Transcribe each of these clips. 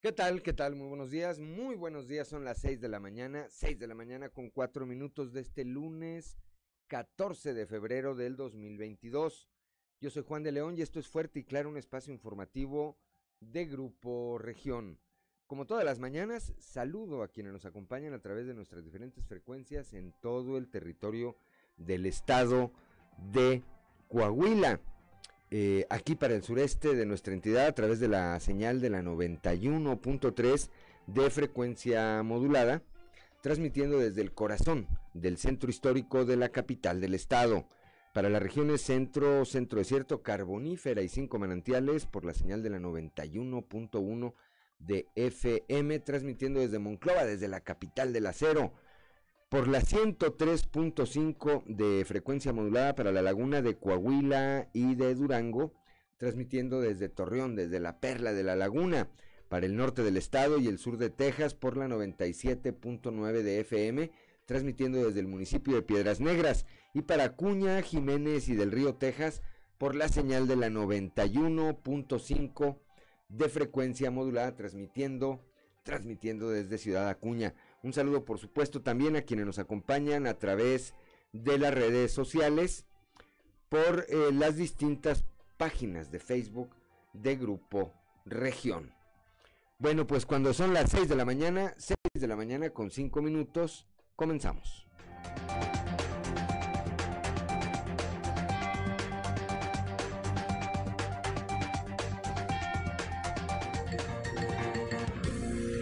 ¿Qué tal? ¿Qué tal? Muy buenos días. Muy buenos días. Son las 6 de la mañana. 6 de la mañana con 4 minutos de este lunes 14 de febrero del 2022. Yo soy Juan de León y esto es Fuerte y Claro, un espacio informativo de Grupo Región. Como todas las mañanas, saludo a quienes nos acompañan a través de nuestras diferentes frecuencias en todo el territorio del estado de Coahuila. Eh, aquí para el sureste de nuestra entidad a través de la señal de la 91.3 de frecuencia modulada, transmitiendo desde el corazón del centro histórico de la capital del estado. Para las regiones centro, centro desierto, carbonífera y cinco manantiales por la señal de la 91.1 de FM, transmitiendo desde Monclova, desde la capital del acero por la 103.5 de frecuencia modulada para la laguna de Coahuila y de Durango, transmitiendo desde Torreón, desde la Perla de la Laguna, para el norte del estado y el sur de Texas por la 97.9 de FM, transmitiendo desde el municipio de Piedras Negras, y para Cuña, Jiménez y del Río Texas por la señal de la 91.5 de frecuencia modulada, transmitiendo, transmitiendo desde Ciudad Acuña. Un saludo, por supuesto, también a quienes nos acompañan a través de las redes sociales por eh, las distintas páginas de Facebook de Grupo Región. Bueno, pues cuando son las 6 de la mañana, 6 de la mañana con 5 minutos, comenzamos.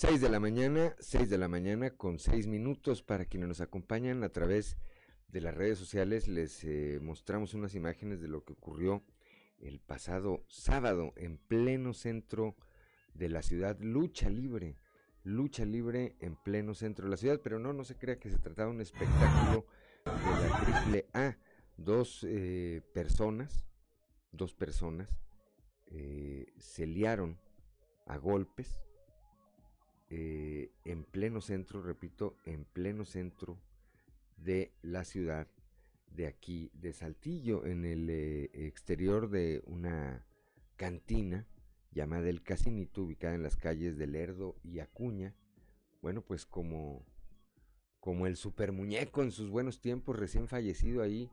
6 de la mañana, 6 de la mañana con 6 minutos para quienes nos acompañan a través de las redes sociales. Les eh, mostramos unas imágenes de lo que ocurrió el pasado sábado en pleno centro de la ciudad. Lucha libre, lucha libre en pleno centro de la ciudad, pero no, no se crea que se trataba de un espectáculo de la triple A. Dos eh, personas, dos personas eh, se liaron a golpes eh, en pleno centro, repito, en pleno centro de la ciudad de aquí, de Saltillo, en el eh, exterior de una cantina llamada El Casinito, ubicada en las calles de Lerdo y Acuña. Bueno, pues como, como el super muñeco en sus buenos tiempos, recién fallecido ahí,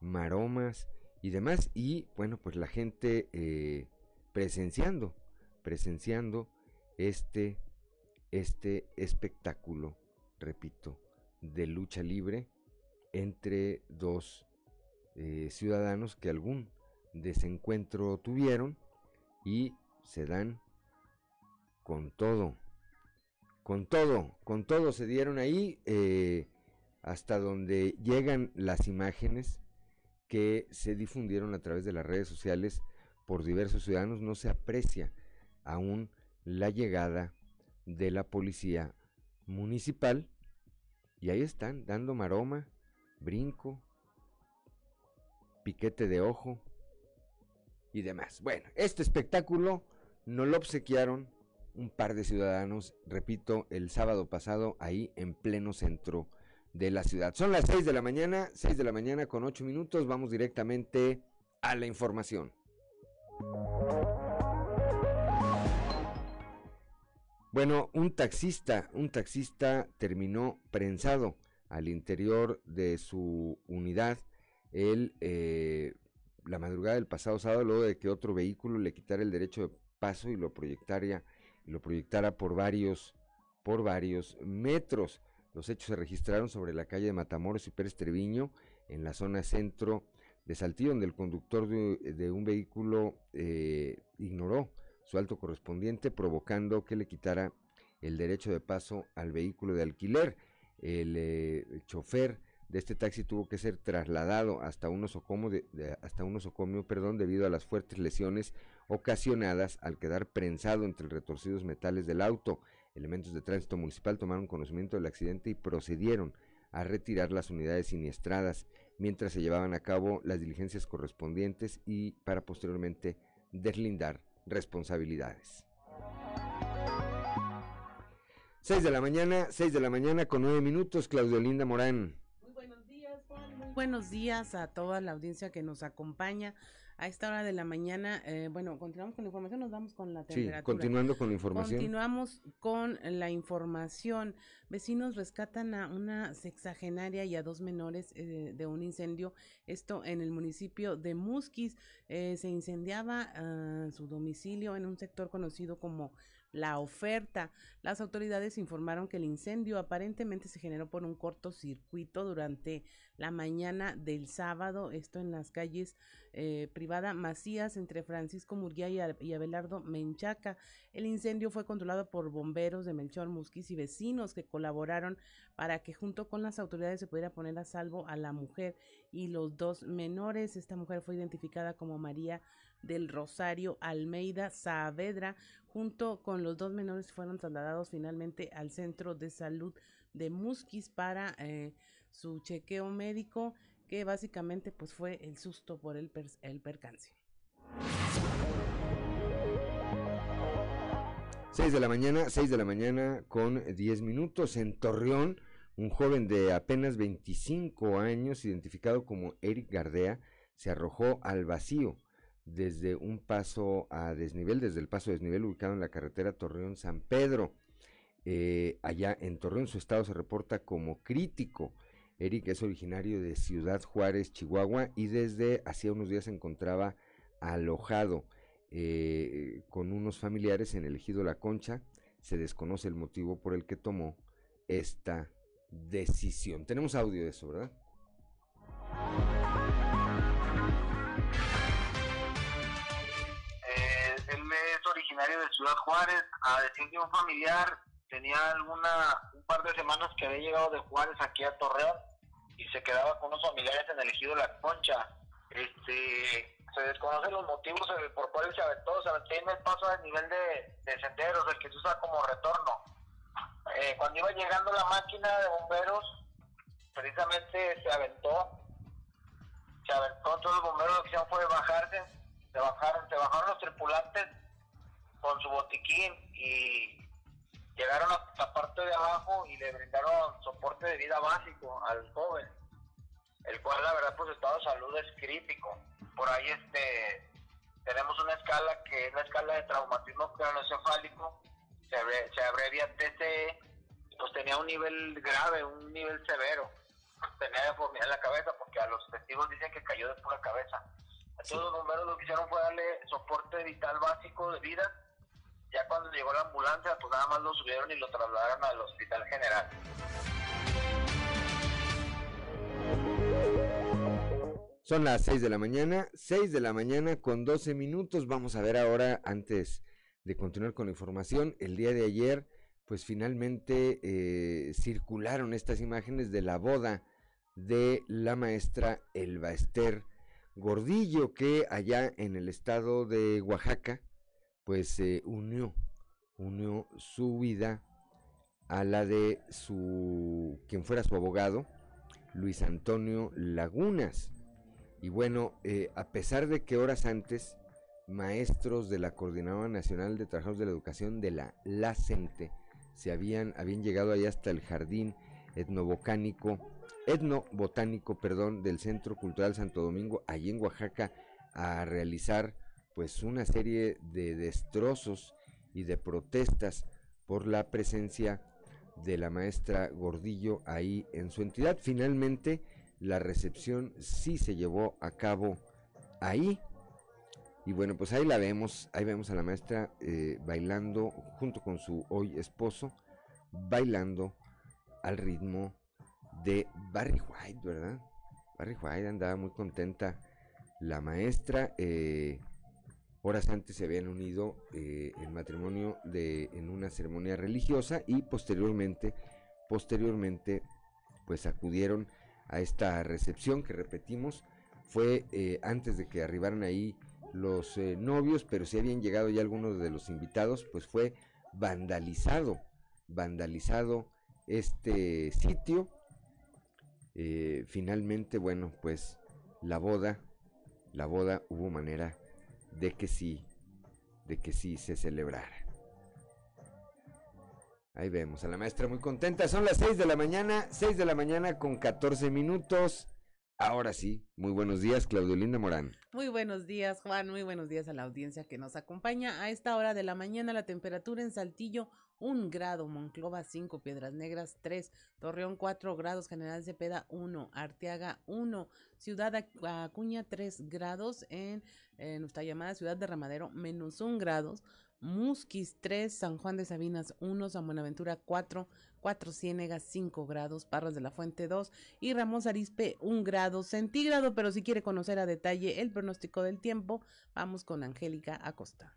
maromas y demás. Y bueno, pues la gente eh, presenciando, presenciando este este espectáculo, repito, de lucha libre entre dos eh, ciudadanos que algún desencuentro tuvieron y se dan con todo, con todo, con todo se dieron ahí eh, hasta donde llegan las imágenes que se difundieron a través de las redes sociales por diversos ciudadanos, no se aprecia aún la llegada de la policía municipal y ahí están dando maroma, brinco, piquete de ojo y demás. Bueno, este espectáculo no lo obsequiaron un par de ciudadanos, repito, el sábado pasado ahí en pleno centro de la ciudad. Son las 6 de la mañana, 6 de la mañana con 8 minutos, vamos directamente a la información. Bueno, un taxista, un taxista terminó prensado al interior de su unidad el, eh, la madrugada del pasado sábado luego de que otro vehículo le quitara el derecho de paso y lo proyectara, lo proyectara por varios, por varios metros. Los hechos se registraron sobre la calle de Matamoros y Pérez Treviño, en la zona centro de Saltillo, donde el conductor de, un vehículo eh, ignoró su alto correspondiente, provocando que le quitara el derecho de paso al vehículo de alquiler. El, eh, chofer de este taxi tuvo que ser trasladado hasta un osocomio, hasta un perdón, debido a las fuertes lesiones ocasionadas al quedar prensado entre retorcidos metales del auto. Elementos de tránsito municipal tomaron conocimiento del accidente y procedieron a retirar las unidades siniestradas mientras se llevaban a cabo las diligencias correspondientes y para posteriormente deslindar responsabilidades. 6 de la mañana, 6 de la mañana con 9 minutos, Claudio Linda Morán. Muy buenos días, Juan. Buenos días a toda la audiencia que nos acompaña a esta hora de la mañana. Eh, bueno, continuamos con la información, nos vamos con la temperatura. Sí, continuando con la información. Continuamos con la información. Vecinos rescatan a una sexagenaria y a dos menores eh, de un incendio. Esto en el municipio de Musquis. Eh, se incendiaba ah, su domicilio en un sector conocido como la oferta. Las autoridades informaron que el incendio aparentemente se generó por un cortocircuito durante la mañana del sábado, esto en las calles eh, privada Macías entre Francisco Murguía y, Abelardo Menchaca. El incendio fue controlado por bomberos de Melchor Musquiz y vecinos que colaboraron para que junto con las autoridades se pudiera poner a salvo a la mujer y los dos menores. Esta mujer fue identificada como María del Rosario Almeida Saavedra, junto con los dos menores fueron trasladados finalmente al centro de salud de Musquis para eh, su chequeo médico, que básicamente pues fue el susto por el, percance. 6 de la mañana, 6 de la mañana con 10 minutos en Torreón, un joven de apenas 25 años, identificado como Eric Gardea, se arrojó al vacío desde un paso a desnivel, desde el paso a desnivel ubicado en la carretera Torreón-San Pedro. Eh, allá en Torreón su estado se reporta como crítico. Eric es originario de Ciudad Juárez, Chihuahua, y desde hacía unos días se encontraba alojado eh, con unos familiares en el ejido La Concha. Se desconoce el motivo por el que tomó esta decisión. Tenemos audio de eso, ¿verdad? De Ciudad Juárez a decir que un familiar tenía alguna un par de semanas que había llegado de Juárez aquí a Torreón y se quedaba con unos familiares en el ejido La Concha. Este, se desconocen los motivos por cuales se aventó, se aventó en el paso a nivel de, de senderos, el que se usa como retorno. Eh, cuando iba llegando la máquina de bomberos, precisamente se aventó, se aventó, todos los bomberos lo que hicieron fue bajarse, se bajaron, se bajaron los tripulantes con su botiquín y llegaron a la parte de abajo y le brindaron soporte de vida básico al joven, el cual la verdad pues estado de salud es crítico. Por ahí este tenemos una escala que es la escala de traumatismo craneoencefálico, se, se abrevia TCE, pues tenía un nivel grave, un nivel severo, tenía deformidad en la cabeza porque a los testigos dicen que cayó de pura cabeza. Todos los números lo que hicieron fue darle soporte vital básico de vida ya cuando llegó la ambulancia, pues nada más lo subieron y lo trasladaron al hospital general. Son las 6 de la mañana, 6 de la mañana con 12 minutos. Vamos a ver ahora, antes de continuar con la información, el día de ayer, pues finalmente eh, circularon estas imágenes de la boda de la maestra Elba Ester Gordillo, que allá en el estado de Oaxaca, pues se unió, unió su vida a la de su, quien fuera su abogado, Luis Antonio Lagunas. Y bueno, eh, a pesar de que horas antes, maestros de la Coordinadora Nacional de Trabajadores de la Educación de la LACENTE se habían, habían llegado ahí hasta el jardín etnobotánico, etnobotánico, perdón, del Centro Cultural Santo Domingo, allí en Oaxaca, a realizar pues una serie de destrozos y de protestas por la presencia de la maestra Gordillo ahí en su entidad. Finalmente, la recepción sí se llevó a cabo ahí. Y bueno, pues ahí la vemos, ahí vemos a la maestra eh, bailando junto con su hoy esposo, bailando al ritmo de Barry White, ¿verdad? Barry White andaba muy contenta. La maestra, eh, Horas antes se habían unido eh, en matrimonio de, en una ceremonia religiosa y posteriormente, posteriormente, pues acudieron a esta recepción que repetimos. Fue eh, antes de que arribaran ahí los eh, novios, pero si habían llegado ya algunos de los invitados, pues fue vandalizado, vandalizado este sitio. Eh, finalmente, bueno, pues la boda, la boda hubo manera de que sí, de que sí se celebrara. Ahí vemos a la maestra muy contenta. Son las 6 de la mañana, 6 de la mañana con 14 minutos. Ahora sí, muy buenos días, Claudio Linda Morán. Muy buenos días, Juan. Muy buenos días a la audiencia que nos acompaña. A esta hora de la mañana, la temperatura en Saltillo, un grado, Monclova 5, Piedras Negras 3, Torreón 4 grados, General Cepeda 1, Arteaga 1, Ciudad Acuña 3 grados, en, en nuestra llamada Ciudad de Ramadero menos 1 grados, Musquis 3, San Juan de Sabinas 1, San Buenaventura 4, 4 Ciénegas 5 grados, Parras de la Fuente 2 y Ramos Arispe 1 grado centígrado. Pero si quiere conocer a detalle el pronóstico del tiempo, vamos con Angélica Acosta.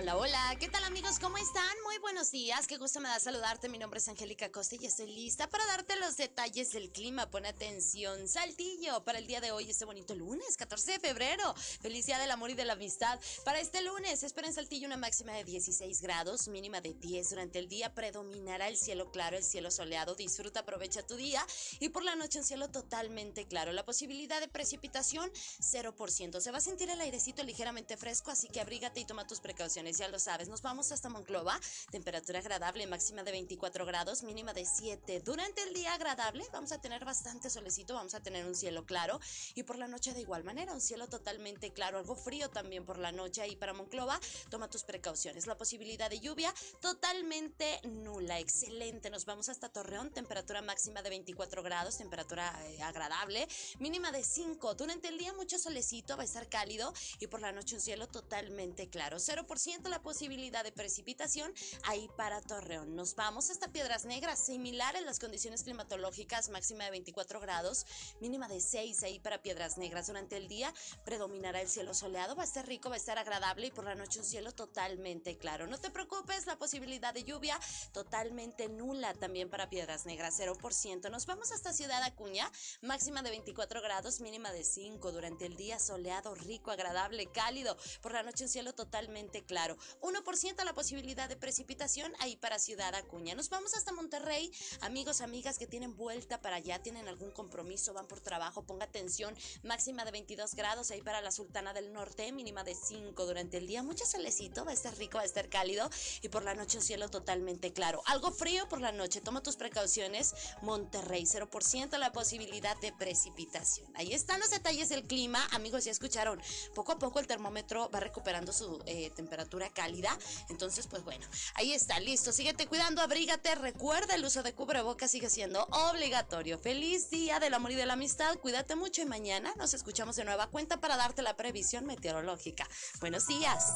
Hola, hola, ¿qué tal amigos? ¿Cómo están? Muy buenos días, qué gusto me da saludarte. Mi nombre es Angélica Costa y estoy lista para darte los detalles del clima. Pon atención, Saltillo, para el día de hoy, este bonito lunes, 14 de febrero. Feliz día del amor y de la amistad. Para este lunes, espera en Saltillo una máxima de 16 grados, mínima de 10. Durante el día predominará el cielo claro, el cielo soleado. Disfruta, aprovecha tu día. Y por la noche, un cielo totalmente claro. La posibilidad de precipitación, 0%. Se va a sentir el airecito ligeramente fresco, así que abrígate y toma tus precauciones ya lo sabes. Nos vamos hasta Monclova, temperatura agradable, máxima de 24 grados, mínima de 7. Durante el día agradable vamos a tener bastante solecito, vamos a tener un cielo claro y por la noche de igual manera, un cielo totalmente claro, algo frío también por la noche ahí para Monclova. Toma tus precauciones. La posibilidad de lluvia totalmente nula, excelente. Nos vamos hasta Torreón, temperatura máxima de 24 grados, temperatura eh, agradable, mínima de 5. Durante el día mucho solecito, va a estar cálido y por la noche un cielo totalmente claro. 0% la posibilidad de precipitación ahí para Torreón. Nos vamos hasta Piedras Negras, similar en las condiciones climatológicas, máxima de 24 grados, mínima de 6 ahí para Piedras Negras. Durante el día predominará el cielo soleado, va a estar rico, va a estar agradable y por la noche un cielo totalmente claro. No te preocupes, la posibilidad de lluvia totalmente nula también para Piedras Negras, 0%. Nos vamos hasta Ciudad Acuña, máxima de 24 grados, mínima de 5. Durante el día soleado, rico, agradable, cálido. Por la noche un cielo totalmente claro. 1% la posibilidad de precipitación ahí para Ciudad Acuña. Nos vamos hasta Monterrey. Amigos, amigas que tienen vuelta para allá, tienen algún compromiso, van por trabajo, ponga atención. Máxima de 22 grados ahí para la Sultana del Norte, mínima de 5 durante el día. Mucho solecito, va a estar rico, va a estar cálido y por la noche un cielo totalmente claro. Algo frío por la noche, toma tus precauciones. Monterrey, 0% la posibilidad de precipitación. Ahí están los detalles del clima. Amigos, ya escucharon, poco a poco el termómetro va recuperando su eh, temperatura cálida. Entonces, pues bueno, ahí está, listo. Síguete cuidando, abrígate. Recuerda, el uso de cubrebocas sigue siendo obligatorio. Feliz día del amor y de la amistad. Cuídate mucho y mañana nos escuchamos de nueva cuenta para darte la previsión meteorológica. Buenos días.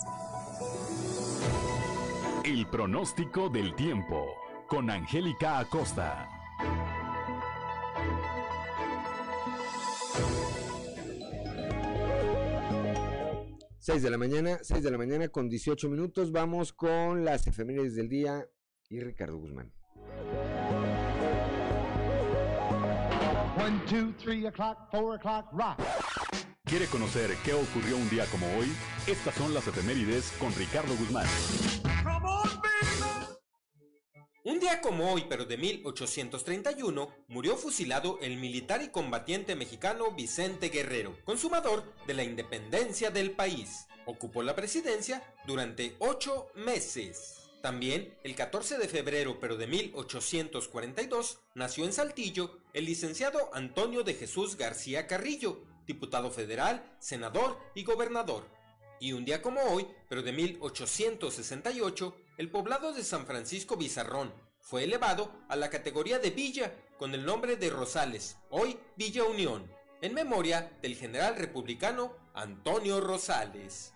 El pronóstico del tiempo con Angélica Acosta. 6 de la mañana, 6 de la mañana con 18 minutos. Vamos con las efemérides del día y Ricardo Guzmán. 1, 2, 3 o'clock, 4 o'clock, rock. ¿Quiere conocer qué ocurrió un día como hoy? Estas son las efemérides con Ricardo Guzmán. Un día como hoy, pero de 1831, murió fusilado el militar y combatiente mexicano Vicente Guerrero, consumador de la independencia del país. Ocupó la presidencia durante ocho meses. También, el 14 de febrero, pero de 1842, nació en Saltillo el licenciado Antonio de Jesús García Carrillo, diputado federal, senador y gobernador. Y un día como hoy, pero de 1868, el poblado de San Francisco Bizarrón fue elevado a la categoría de villa con el nombre de Rosales, hoy Villa Unión, en memoria del general republicano Antonio Rosales.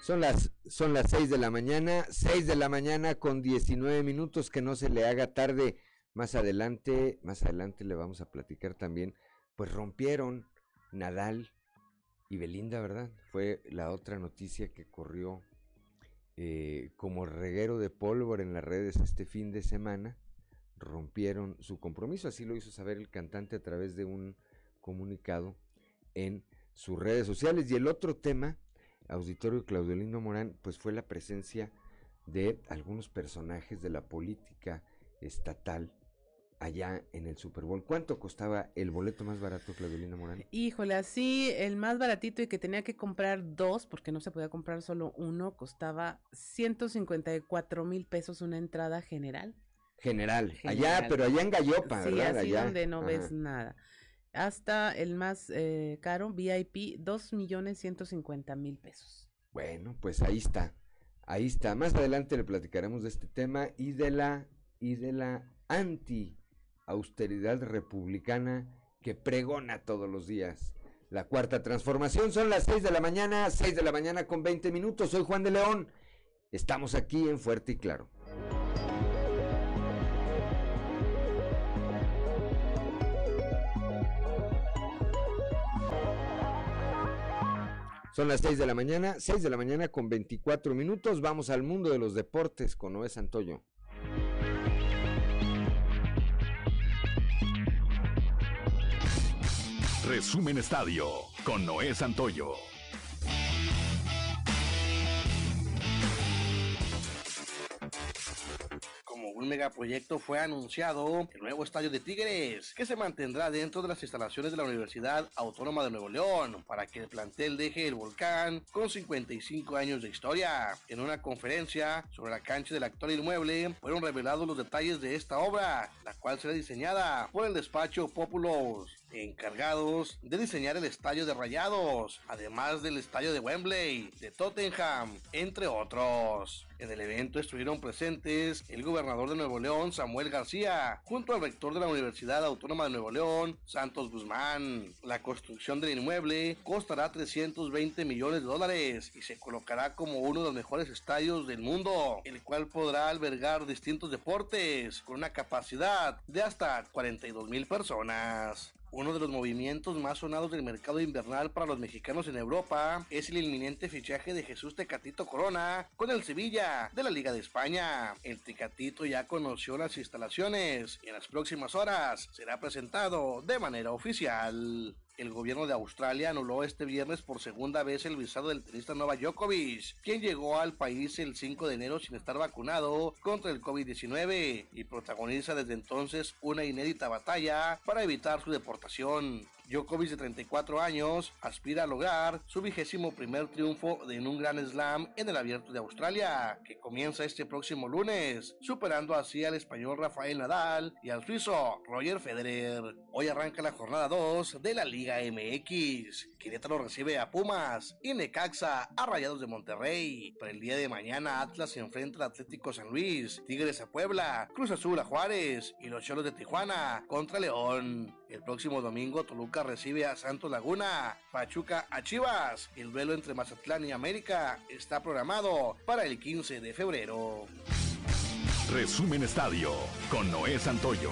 Son las, son las 6 de la mañana, 6 de la mañana con 19 minutos, que no se le haga tarde. Más adelante, más adelante le vamos a platicar también, pues rompieron Nadal Y Belinda, ¿verdad? Fue la otra noticia que corrió eh, como reguero de pólvora en las redes este fin de semana. Rompieron su compromiso, así lo hizo saber el cantante a través de un comunicado en sus redes sociales. Y el otro tema, auditorio Claudiolino Morán, pues fue la presencia de algunos personajes de la política estatal allá en el Super Bowl. ¿Cuánto costaba el boleto más barato, Claudelina Morán? Híjole, así el más baratito y que tenía que comprar dos, porque no se podía comprar solo uno, costaba 154 mil pesos una entrada general. General, allá, pero allá en Gallopa, sí, ¿verdad? así allá. donde no ves nada. Hasta el más eh, caro, VIP, dos millones ciento cincuenta mil pesos. Bueno, pues ahí está. Ahí está. Más adelante le platicaremos de este tema y de la y de la anti austeridad republicana que pregona todos los días. La cuarta transformación son las 6 de la mañana, 6 de la mañana con 20 minutos. Soy Juan de León. Estamos aquí en Fuerte y Claro. Son las 6 de la mañana, 6 de la mañana con 24 minutos. Vamos al mundo de los deportes con Noé Santoyo. Resumen Estadio con Noé Santoyo. Como un megaproyecto fue anunciado el nuevo estadio de Tigres, que se mantendrá dentro de las instalaciones de la Universidad Autónoma de Nuevo León, para que el plantel deje el volcán con 55 años de historia. En una conferencia sobre la cancha del actual inmueble, fueron revelados los detalles de esta obra, la cual será diseñada por el despacho Populos encargados de diseñar el estadio de Rayados, además del estadio de Wembley, de Tottenham, entre otros. En el evento estuvieron presentes el gobernador de Nuevo León, Samuel García, junto al rector de la Universidad Autónoma de Nuevo León, Santos Guzmán. La construcción del inmueble costará 320 millones de dólares y se colocará como uno de los mejores estadios del mundo, el cual podrá albergar distintos deportes con una capacidad de hasta 42 mil personas. Uno de los movimientos más sonados del mercado invernal para los mexicanos en Europa es el inminente fichaje de Jesús Tecatito Corona con el Sevilla de la Liga de España. El Tecatito ya conoció las instalaciones y en las próximas horas será presentado de manera oficial. El gobierno de Australia anuló este viernes por segunda vez el visado del tenista Novak Djokovic, quien llegó al país el 5 de enero sin estar vacunado contra el COVID-19 y protagoniza desde entonces una inédita batalla para evitar su deportación. Djokovic de 34 años aspira a lograr su vigésimo primer triunfo en un Gran Slam en el Abierto de Australia, que comienza este próximo lunes, superando así al español Rafael Nadal y al suizo Roger Federer. Hoy arranca la jornada 2 de la Liga MX. Querétaro recibe a Pumas y Necaxa a Rayados de Monterrey. Para el día de mañana Atlas se enfrenta al Atlético San Luis, Tigres a Puebla, Cruz Azul a Juárez y los Cholos de Tijuana contra León. El próximo domingo Toluca recibe a Santos Laguna, Pachuca a Chivas. El duelo entre Mazatlán y América está programado para el 15 de febrero. Resumen Estadio con Noé Santoyo.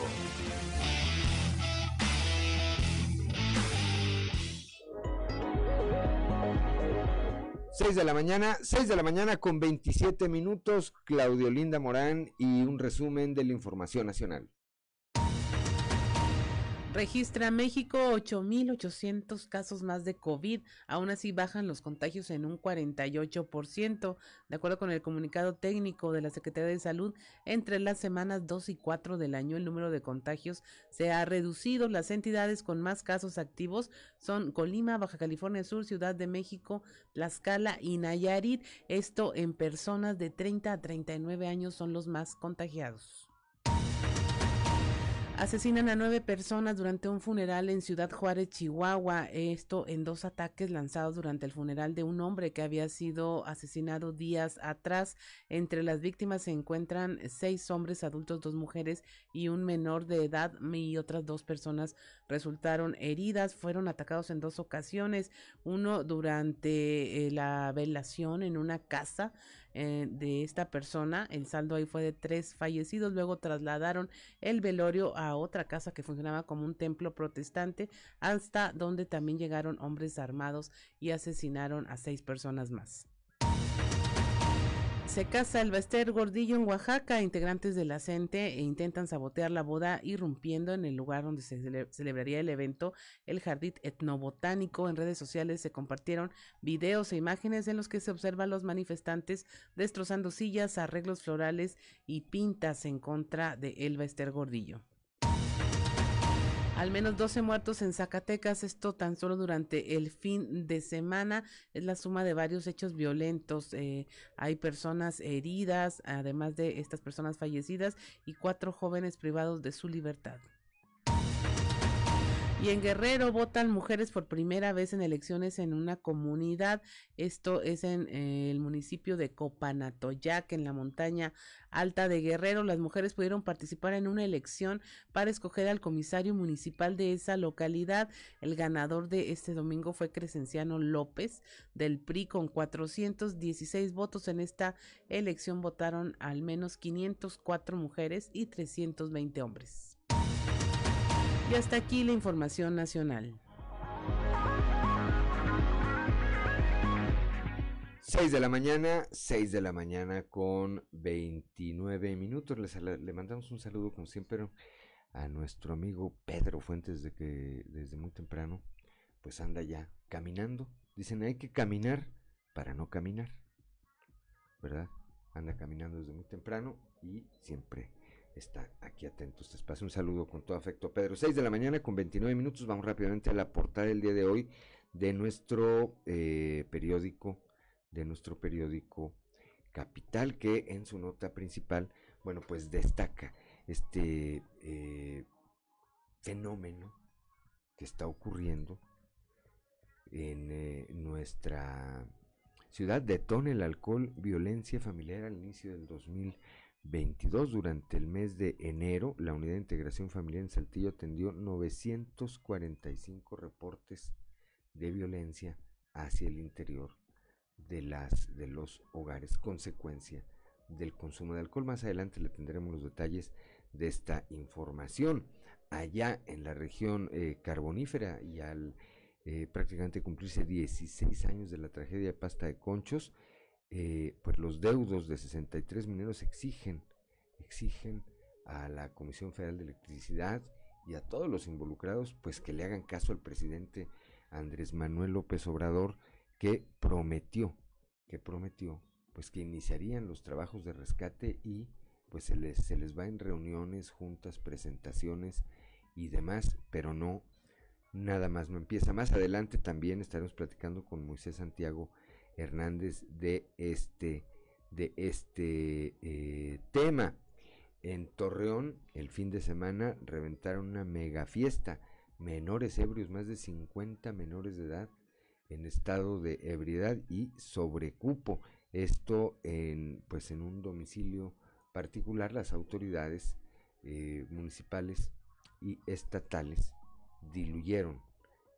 Seis de la mañana, 6 de la mañana con 27 minutos, Claudio Linda Morán y un resumen de la información nacional. Registra México 8.800 casos más de COVID. Aún así bajan los contagios en un 48%. De acuerdo con el comunicado técnico de la Secretaría de Salud, entre las semanas 2 y 4 del año el número de contagios se ha reducido. Las entidades con más casos activos son Colima, Baja California Sur, Ciudad de México, Tlaxcala y Nayarit. Esto en personas de 30 a 39 años son los más contagiados. Asesinan a nueve personas durante un funeral en Ciudad Juárez, Chihuahua. Esto en dos ataques lanzados durante el funeral de un hombre que había sido asesinado días atrás. Entre las víctimas se encuentran seis hombres adultos, dos mujeres y un menor de edad y otras dos personas resultaron heridas. Fueron atacados en dos ocasiones. Uno durante eh, la velación en una casa eh, de esta persona. El saldo ahí fue de tres fallecidos. Luego trasladaron el velorio a otra casa que funcionaba como un templo protestante, hasta donde también llegaron hombres armados y asesinaron a seis personas más. Se casa el Bester Gordillo en Oaxaca. Integrantes de la CENTE intentan sabotear la boda irrumpiendo en el lugar donde se celebraría el evento, el Jardín Etnobotánico. En redes sociales se compartieron videos e imágenes en los que se observan los manifestantes destrozando sillas, arreglos florales y pintas en contra de el Bester Gordillo. Al menos 12 muertos en Zacatecas, esto tan solo durante el fin de semana, es la suma de varios hechos violentos. Eh, hay personas heridas, además de estas personas fallecidas, y cuatro jóvenes privados de su libertad. Y en Guerrero votan mujeres por primera vez en elecciones en una comunidad. Esto es en eh, el municipio de Copanatoyac, en la montaña alta de Guerrero. Las mujeres pudieron participar en una elección para escoger al comisario municipal de esa localidad. El ganador de este domingo fue Crescenciano López del PRI con 416 votos. En esta elección votaron al menos 504 mujeres y 320 hombres. Y hasta aquí la información nacional. 6 de la mañana, 6 de la mañana con 29 minutos. le mandamos un saludo como siempre a nuestro amigo Pedro Fuentes de que desde muy temprano pues anda ya caminando. Dicen hay que caminar para no caminar. ¿Verdad? Anda caminando desde muy temprano y siempre está aquí atento este espacio. Un saludo con todo afecto, Pedro. 6 de la mañana con 29 minutos. Vamos rápidamente a la portada del día de hoy de nuestro eh, periódico, de nuestro periódico Capital, que en su nota principal, bueno, pues destaca este eh, fenómeno que está ocurriendo en eh, nuestra ciudad. Detona el alcohol, violencia familiar al inicio del 2000 22. Durante el mes de enero, la Unidad de Integración Familiar en Saltillo atendió 945 reportes de violencia hacia el interior de, las, de los hogares, consecuencia del consumo de alcohol. Más adelante le tendremos los detalles de esta información. Allá en la región eh, carbonífera y al eh, prácticamente cumplirse 16 años de la tragedia de Pasta de Conchos, eh, pues los deudos de 63 mineros exigen, exigen a la Comisión Federal de Electricidad y a todos los involucrados, pues que le hagan caso al presidente Andrés Manuel López Obrador, que prometió, que prometió, pues que iniciarían los trabajos de rescate y pues se les, se les va en reuniones, juntas, presentaciones y demás, pero no, nada más, no empieza. Más adelante también estaremos platicando con Moisés Santiago Hernández de este, de este eh, tema. En Torreón, el fin de semana, reventaron una mega fiesta. Menores ebrios, más de 50 menores de edad en estado de ebriedad y sobrecupo. Esto en, pues en un domicilio particular, las autoridades eh, municipales y estatales diluyeron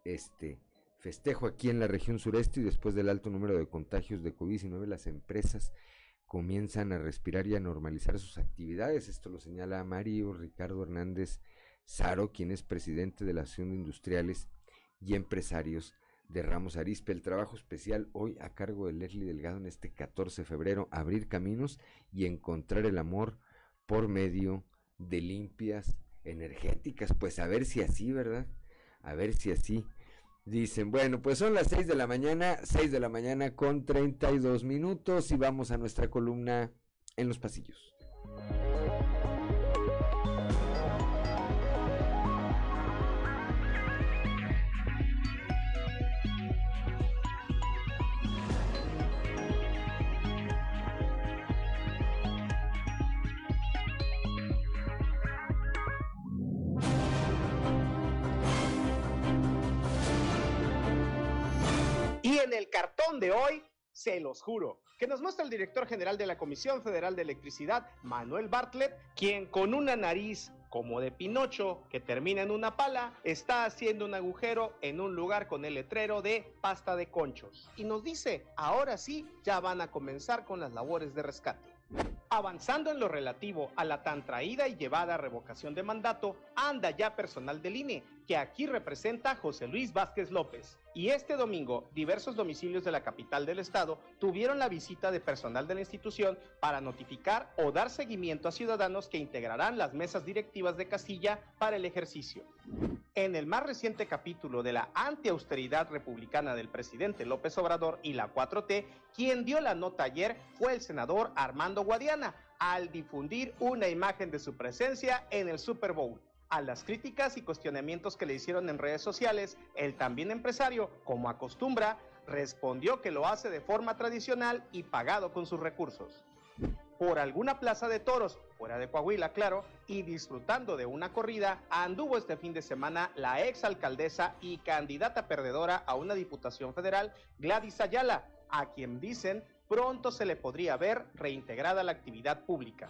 este festejo aquí en la región sureste y después del alto número de contagios de COVID-19, las empresas comienzan a respirar y a normalizar sus actividades. Esto lo señala Mario Ricardo Hernández Saro, quien es presidente de la Asociación de Industriales y Empresarios de Ramos Arispe. El trabajo especial hoy a cargo de Leslie Delgado en este 14 de febrero, abrir caminos y encontrar el amor por medio de limpias energéticas. Pues a ver si así, ¿verdad? A ver si así Dicen, bueno, pues son las 6 de la mañana, 6 de la mañana con 32 minutos y vamos a nuestra columna en los pasillos. El cartón de hoy, se los juro, que nos muestra el director general de la Comisión Federal de Electricidad, Manuel Bartlett, quien con una nariz como de Pinocho, que termina en una pala, está haciendo un agujero en un lugar con el letrero de pasta de conchos. Y nos dice, ahora sí, ya van a comenzar con las labores de rescate. Avanzando en lo relativo a la tan traída y llevada revocación de mandato, anda ya personal del INE, que aquí representa José Luis Vázquez López. Y este domingo, diversos domicilios de la capital del estado tuvieron la visita de personal de la institución para notificar o dar seguimiento a ciudadanos que integrarán las mesas directivas de Castilla para el ejercicio. En el más reciente capítulo de la antiausteridad republicana del presidente López Obrador y la 4T, quien dio la nota ayer fue el senador Armando Guadiana al difundir una imagen de su presencia en el Super Bowl. A las críticas y cuestionamientos que le hicieron en redes sociales, el también empresario, como acostumbra, respondió que lo hace de forma tradicional y pagado con sus recursos. Por alguna plaza de toros, fuera de Coahuila, claro, y disfrutando de una corrida, anduvo este fin de semana la ex alcaldesa y candidata perdedora a una diputación federal, Gladys Ayala, a quien dicen pronto se le podría ver reintegrada a la actividad pública.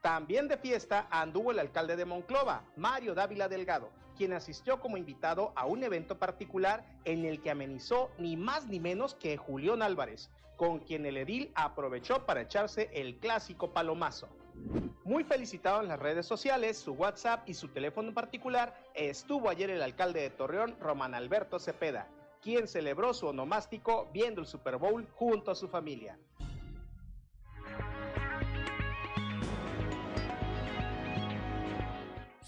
También de fiesta anduvo el alcalde de Monclova, Mario Dávila Delgado, quien asistió como invitado a un evento particular en el que amenizó ni más ni menos que Julián Álvarez, con quien el edil aprovechó para echarse el clásico palomazo. Muy felicitado en las redes sociales, su WhatsApp y su teléfono en particular, estuvo ayer el alcalde de Torreón, Román Alberto Cepeda, quien celebró su onomástico viendo el Super Bowl junto a su familia.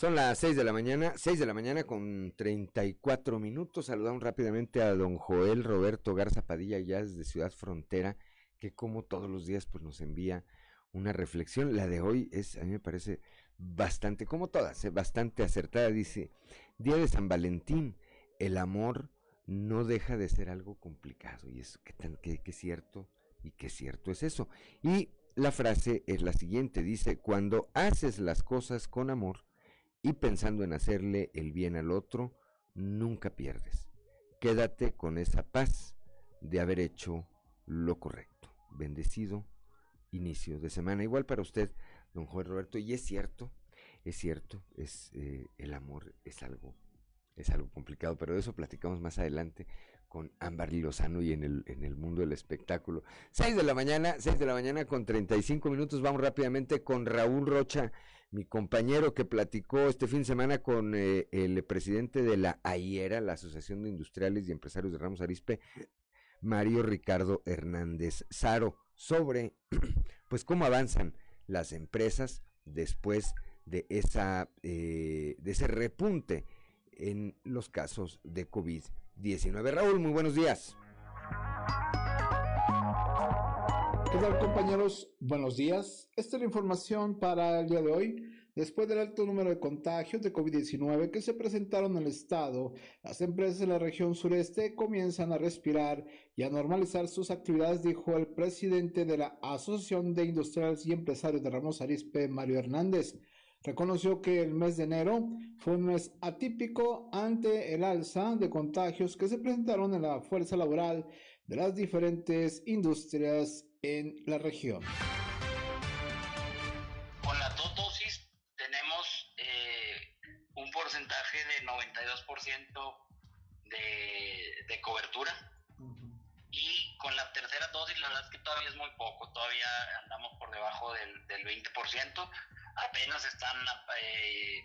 Son las 6 de la mañana, 6 de la mañana con 34 minutos. Saludamos rápidamente a don Joel Roberto Garza Padilla, ya desde Ciudad Frontera, que como todos los días pues nos envía una reflexión. La de hoy es, a mí me parece bastante, como todas, eh, bastante acertada. Dice, Día de San Valentín, el amor no deja de ser algo complicado. Y es que, tan, que, que cierto, y qué cierto es eso. Y la frase es la siguiente, dice, cuando haces las cosas con amor, y pensando en hacerle el bien al otro, nunca pierdes. Quédate con esa paz de haber hecho lo correcto. Bendecido inicio de semana. Igual para usted, don Juan Roberto, y es cierto, es cierto, es eh, el amor es algo, es algo complicado, pero de eso platicamos más adelante con Ámbar Lozano y en el, en el mundo del espectáculo. 6 de la mañana, 6 de la mañana con 35 minutos, vamos rápidamente con Raúl Rocha mi compañero que platicó este fin de semana con eh, el presidente de la AIERA, la Asociación de Industriales y Empresarios de Ramos Arispe, Mario Ricardo Hernández Saro, sobre pues cómo avanzan las empresas después de esa eh, de ese repunte en los casos de COVID-19. Raúl, muy buenos días. ¿Qué tal compañeros? Buenos días. Esta es la información para el día de hoy. Después del alto número de contagios de COVID-19 que se presentaron en el estado, las empresas de la región sureste comienzan a respirar y a normalizar sus actividades, dijo el presidente de la Asociación de Industriales y Empresarios de Ramos Arispe, Mario Hernández. Reconoció que el mes de enero fue un mes atípico ante el alza de contagios que se presentaron en la fuerza laboral de las diferentes industrias en la región. Con las dos dosis tenemos eh, un porcentaje de 92% de, de cobertura. Y con la tercera dosis, la verdad es que todavía es muy poco, todavía andamos por debajo del, del 20%. Apenas están eh,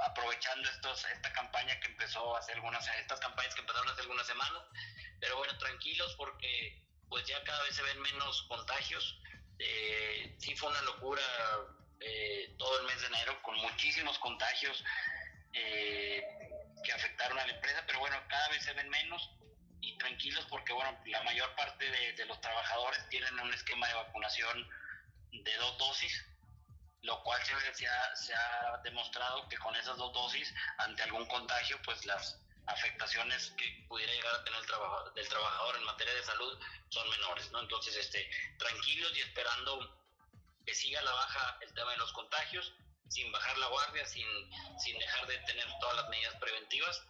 aprovechando estos, esta campaña que empezó hace algunas, estas campañas que empezaron hace algunas semanas. Pero bueno, tranquilos porque pues ya cada vez se ven menos contagios. Eh, sí fue una locura eh, todo el mes de enero con muchísimos contagios que afectaron a la empresa, pero bueno, cada vez se ven menos y tranquilos porque bueno, la mayor parte de, de los trabajadores tienen un esquema de vacunación de dos dosis, lo cual se, se, ha, se ha demostrado que con esas dos dosis, ante algún contagio, pues las afectaciones que pudiera llegar a tener el trabajo, del trabajador en materia de salud son menores, ¿no? Entonces, este, tranquilos y esperando que siga la baja el tema de los contagios, sin bajar la guardia, sin, sin dejar de tener todas las medidas preventivas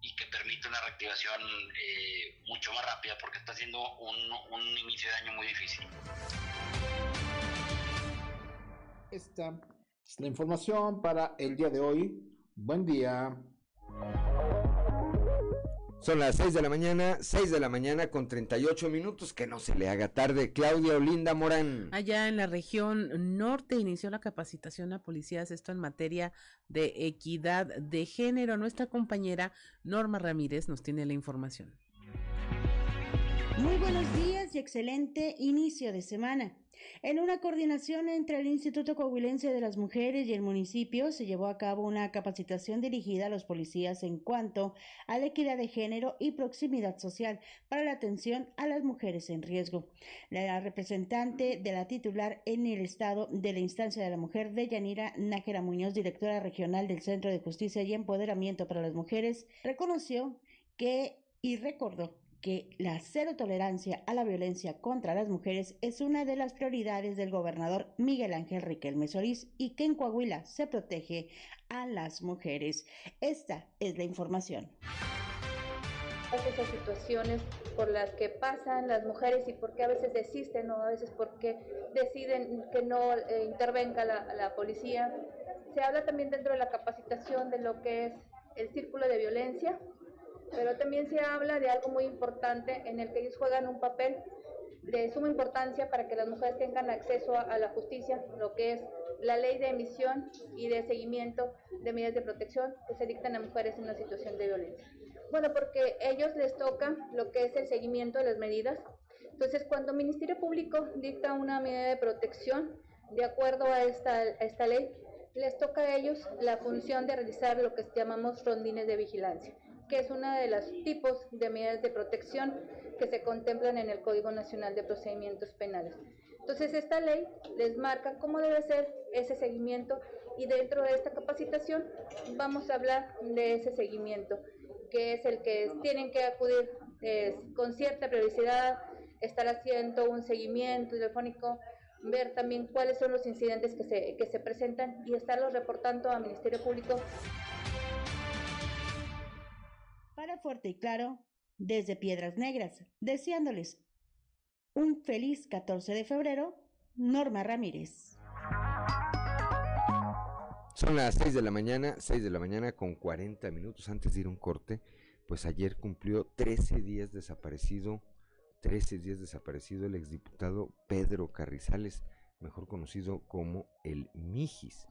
y que permite una reactivación eh, mucho más rápida, porque está siendo un, un inicio de año muy difícil. Esta Es la información para el día de hoy. Buen día. Son las 6 de la mañana, 6 de la mañana con 38 minutos, que no se le haga tarde. Claudia Olinda Morán. Allá en la región norte inició la capacitación a policías, esto en materia de equidad de género. Nuestra compañera Norma Ramírez nos tiene la información. Muy buenos días y excelente inicio de semana. En una coordinación entre el Instituto Coahuilense de las Mujeres y el municipio se llevó a cabo una capacitación dirigida a los policías en cuanto a la equidad de género y proximidad social para la atención a las mujeres en riesgo. La representante de la titular en el estado de la instancia de la mujer de Yanira Nájera Muñoz, directora regional del Centro de Justicia y Empoderamiento para las Mujeres, reconoció que y recordó que la cero tolerancia a la violencia contra las mujeres es una de las prioridades del gobernador Miguel Ángel Riquelme Solís y que en Coahuila se protege a las mujeres. Esta es la información. Esas situaciones por las que pasan las mujeres y por qué a veces desisten o a veces porque deciden que no eh, intervenga la policía. Se habla también dentro de la capacitación de lo que es el círculo de violencia, pero también se habla de algo muy importante en el que ellos juegan un papel de suma importancia para que las mujeres tengan acceso a, la justicia, lo que es la ley de emisión y de seguimiento de medidas de protección que se dictan a mujeres en una situación de violencia. Bueno, porque ellos les toca lo que es el seguimiento de las medidas. Entonces, cuando el Ministerio Público dicta una medida de protección, de acuerdo a esta, a esta ley, les toca a ellos la función de realizar lo que llamamos rondines de vigilancia que es uno de los tipos de medidas de protección que se contemplan en el Código Nacional de Procedimientos Penales. Entonces, esta ley les marca cómo debe ser ese seguimiento y dentro de esta capacitación vamos a hablar de ese seguimiento, que es el que tienen que acudir con cierta periodicidad, estar haciendo un seguimiento telefónico, ver también cuáles son los incidentes que se, que se presentan y estarlos reportando al Ministerio Público para Fuerte y Claro, desde Piedras Negras, deseándoles un feliz 14 de febrero, Norma Ramírez. Son las 6 de la mañana, 6 de la mañana con 40 minutos antes de ir un corte, pues ayer cumplió 13 días desaparecido, 13 días desaparecido el exdiputado Pedro Carrizales, mejor conocido como el Mijis,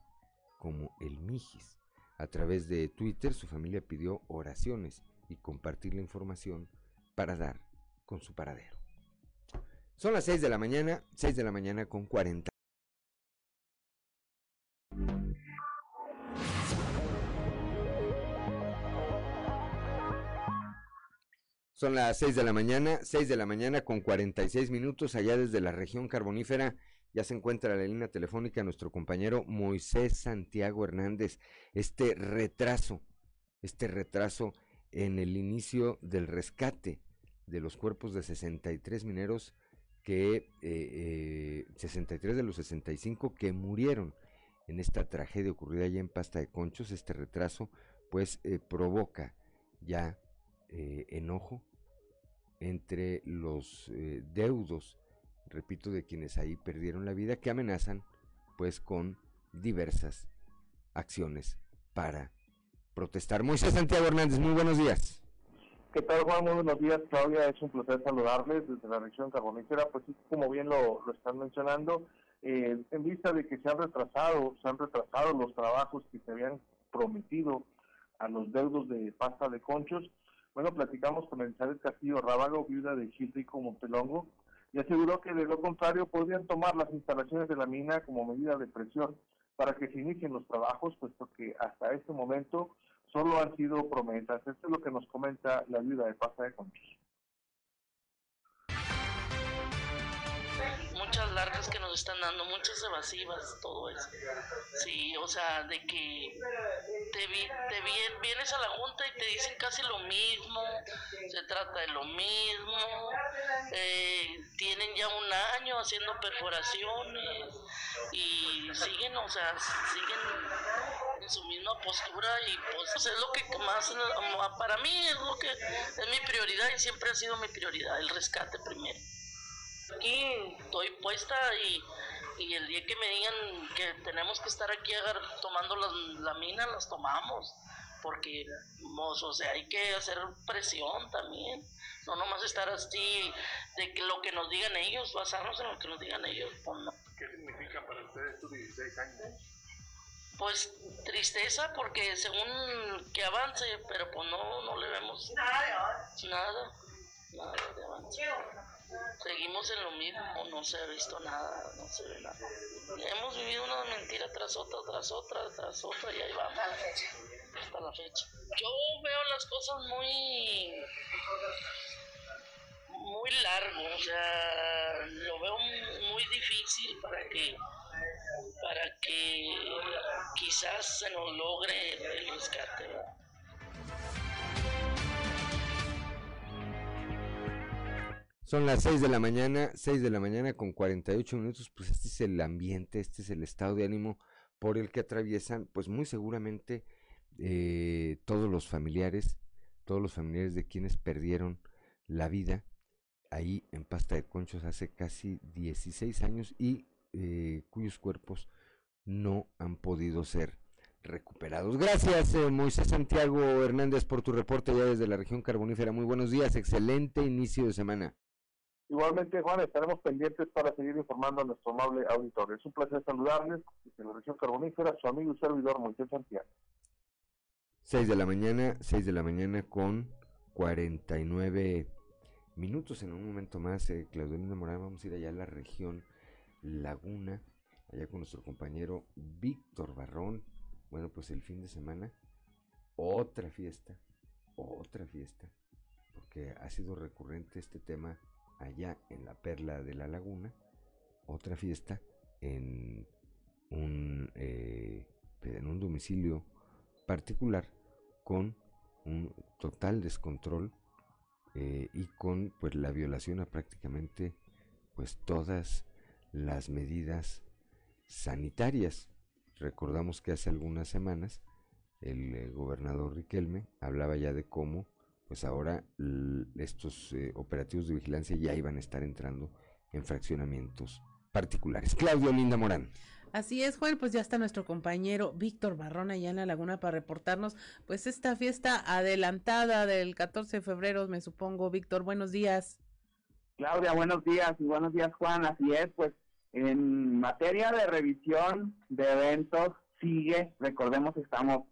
como el Mijis. A través de Twitter su familia pidió oraciones y compartir la información para dar con su paradero. Son las 6 de la mañana, 6 de la mañana con 40. Son las 6 de la mañana, 6 de la mañana con 46 minutos allá desde la región carbonífera. Ya se encuentra en la línea telefónica nuestro compañero Moisés Santiago Hernández. Este retraso, este retraso en el inicio del rescate de los cuerpos de 63 mineros que eh, 63 eh, de los 65 que murieron en esta tragedia ocurrida allá en Pasta de Conchos, este retraso pues eh, provoca ya eh, enojo entre los deudos, repito, de quienes ahí perdieron la vida, que amenazan pues con diversas acciones para protestar. Moisés Santiago Hernández, muy buenos días. ¿Qué tal, Juan? Muy buenos días, Claudia. Es un placer saludarles desde la región carbonífera. Pues como bien lo, están mencionando, eh, en vista de que se han retrasado, se han retrasado los trabajos que se habían prometido a los deudos de pasta de conchos, bueno, platicamos con Elizabeth Castillo Rábago, viuda de Gilrico Montelongo, y aseguró que de lo contrario podrían tomar las instalaciones de la mina como medida de presión para que se inicien los trabajos, puesto que hasta este momento solo han sido promesas. Esto es lo que nos comenta la viuda de Pasa de Conchos. Están dando, muchas evasivas, todo eso. Sí, o sea, de que te, te vienes a la junta y te dicen casi lo mismo, se trata de lo mismo, eh, tienen ya un año haciendo perforaciones y siguen, o sea, siguen en su misma postura y pues es lo que más, para mí es lo que es mi prioridad y siempre ha sido mi prioridad, el rescate primero. Aquí estoy puesta y y el día que me digan que tenemos que estar aquí tomando la mina, las tomamos porque o sea, hay que hacer presión también, no nomás estar así de que lo que nos digan ellos, basarnos en lo que nos digan ellos. Pues ¿Qué significa para ustedes estos 16 años? Pues tristeza porque según que avance, pero pues no, no le vemos nada, nada, nada de avance. Seguimos en lo mismo, no se ha visto nada, no se ve nada. Hemos vivido una mentira tras otra, tras otra, tras otra y ahí vamos hasta la fecha. Yo veo las cosas muy muy largo, o sea, lo veo muy difícil para que para que quizás se nos logre el rescate. Son las 6 de la mañana, 6 de la mañana con 48 minutos, pues este es el ambiente, este es el estado de ánimo por el que atraviesan, pues muy seguramente eh, todos los familiares, todos los familiares de quienes perdieron la vida ahí en Pasta de Conchos hace casi 16 años y eh, cuyos cuerpos no han podido ser recuperados. Gracias, eh, Moisés Santiago Hernández, por tu reporte ya desde la región carbonífera. Muy buenos días, excelente inicio de semana. Igualmente, Juan, estaremos pendientes para seguir informando a nuestro amable auditorio. Es un placer saludarles desde la región carbonífera, su amigo y servidor Moisés Santiago. 6 de la mañana, 6 de la mañana con 49 minutos. En un momento más, eh, Claudelina Morán, vamos a ir allá a la región Laguna, allá con nuestro compañero Víctor Barrón. Bueno, pues el fin de semana, otra fiesta, otra fiesta, porque ha sido recurrente este tema allá en la Perla de la Laguna, otra fiesta en un, eh, en un domicilio particular con un total descontrol eh, y con pues la violación a prácticamente pues todas las medidas sanitarias. Recordamos que hace algunas semanas el eh, gobernador Riquelme hablaba ya de cómo pues ahora estos eh, operativos de vigilancia ya iban a estar entrando en fraccionamientos particulares. Claudio Linda Morán. Así es, Juan, pues ya está nuestro compañero Víctor Barrón allá en la laguna para reportarnos pues esta fiesta adelantada del 14 de febrero, me supongo. Víctor, buenos días. Claudia, buenos días y buenos días, Juan. Así es, pues en materia de revisión de eventos sigue, recordemos estamos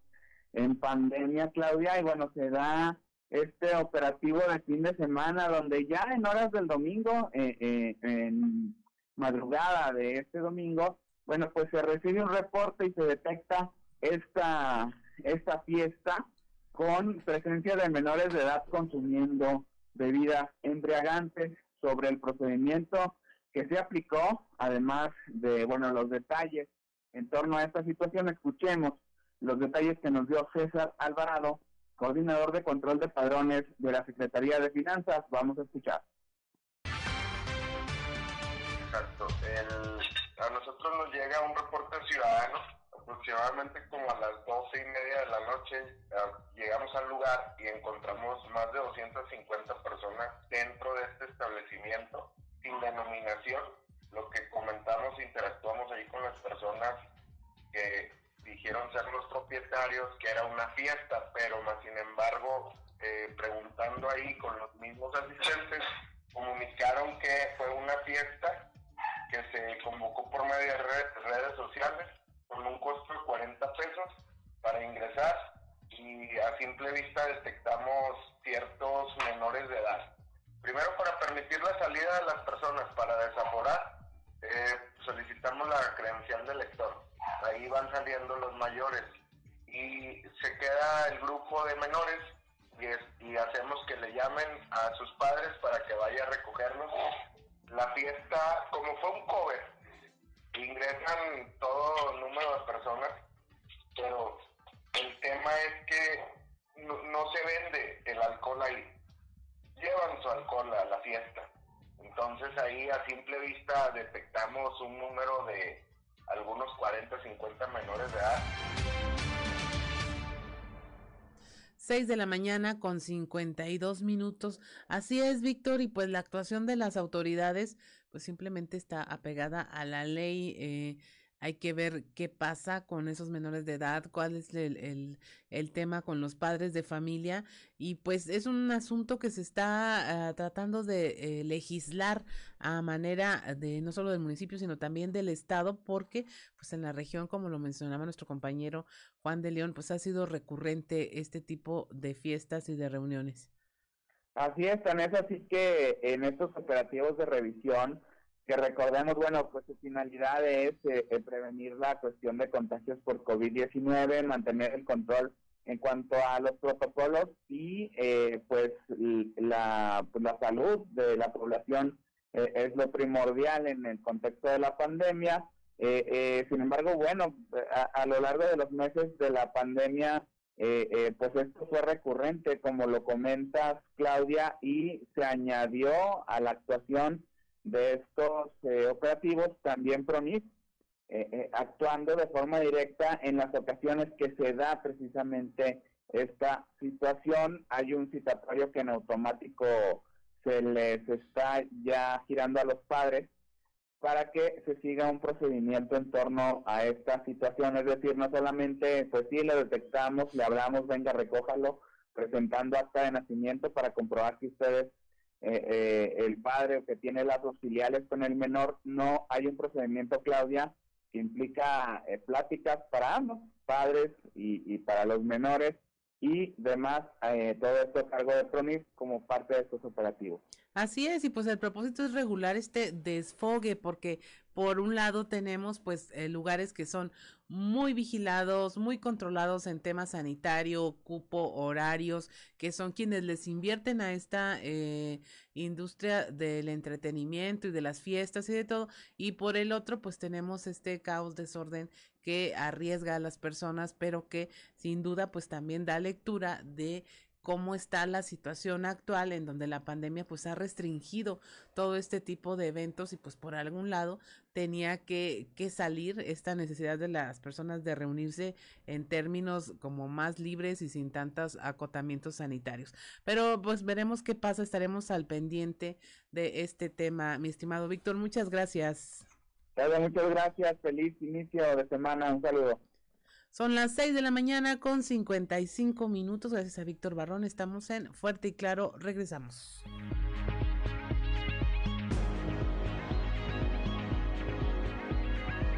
en pandemia, Claudia, y bueno, se da este operativo de fin de semana donde ya en horas del domingo, eh, eh, en madrugada de este domingo, bueno, pues se recibe un reporte y se detecta esta, esta fiesta con presencia de menores de edad consumiendo bebidas embriagantes sobre el procedimiento que se aplicó, además de, bueno, los detalles en torno a esta situación, escuchemos los detalles que nos dio César Alvarado, coordinador de control de padrones de la Secretaría de Finanzas. Vamos a escuchar. Exacto. a nosotros nos llega un reporte ciudadano, aproximadamente como a las doce y media de la noche, llegamos al lugar y encontramos más de 250 personas dentro de este establecimiento sin denominación. Lo que comentamos, interactuamos ahí con las personas que dijeron ser los propietarios, que era una fiesta, pero más sin embargo, eh, preguntando ahí con los mismos asistentes, comunicaron que fue una fiesta que se convocó por medio de redes sociales con un costo de 40 pesos para ingresar y a simple vista detectamos ciertos menores de edad. Primero para permitir la salida de las personas para desaforar, eh, solicitamos la credencial del lector. Ahí van saliendo los mayores y se queda el grupo de menores y, y hacemos que le llamen a sus padres para que vaya a recogerlos la fiesta, como fue un cover, ingresan todo número de personas, pero el tema es que no, se vende el alcohol ahí. Llevan su alcohol a la fiesta. Entonces ahí a simple vista detectamos un número de algunos 40, 50 menores de edad. 6 de la mañana con 52 minutos. Así es, Víctor, y pues la actuación de las autoridades pues simplemente está apegada a la ley. Eh, hay que ver qué pasa con esos menores de edad, cuál es el, el, tema con los padres de familia y pues es un asunto que se está ah, tratando de eh, legislar a manera de no solo del municipio sino también del estado porque pues en la región como lo mencionaba nuestro compañero Juan de León pues ha sido recurrente este tipo de fiestas y de reuniones. Así es, tan es así que en estos operativos de revisión que recordemos, bueno, pues su finalidad es eh, eh, prevenir la cuestión de contagios por COVID-19, mantener el control en cuanto a los protocolos y eh, pues la, la salud de la población es lo primordial en el contexto de la pandemia. sin embargo, bueno, a, lo largo de los meses de la pandemia, pues esto fue recurrente, como lo comentas, Claudia, y se añadió a la actuación de estos eh, operativos, también PRONIS, eh, eh, actuando de forma directa en las ocasiones que se da precisamente esta situación. Hay un citatorio que en automático se les está ya girando a los padres para que se siga un procedimiento en torno a esta situación. Es decir, no solamente, pues sí, le detectamos, le hablamos, venga, recójalo, presentando acta de nacimiento para comprobar que ustedes eh, eh, el padre que tiene lazos filiales con el menor, no hay un procedimiento, Claudia, que implica eh, pláticas para ambos, padres y, para los menores, y demás, todo esto a cargo de PRONIF como parte de estos operativos. Así es, y pues el propósito es regular este desfogue, porque por un lado tenemos pues lugares que son muy vigilados, muy controlados en temas sanitario, cupo, horarios, que son quienes les invierten a esta eh, industria del entretenimiento y de las fiestas y de todo. Y por el otro, pues tenemos este caos, desorden que arriesga a las personas, pero que sin duda pues también da lectura de cómo está la situación actual en donde la pandemia pues ha restringido todo este tipo de eventos y pues por algún lado tenía que, que salir esta necesidad de las personas de reunirse en términos como más libres y sin tantos acotamientos sanitarios. Pero pues veremos qué pasa, estaremos al pendiente de este tema. Mi estimado Víctor, muchas gracias. Muchas gracias, feliz inicio de semana, un saludo. Son las 6 de la mañana con 55 minutos. Gracias a Víctor Barrón. Estamos en Fuerte y Claro. Regresamos.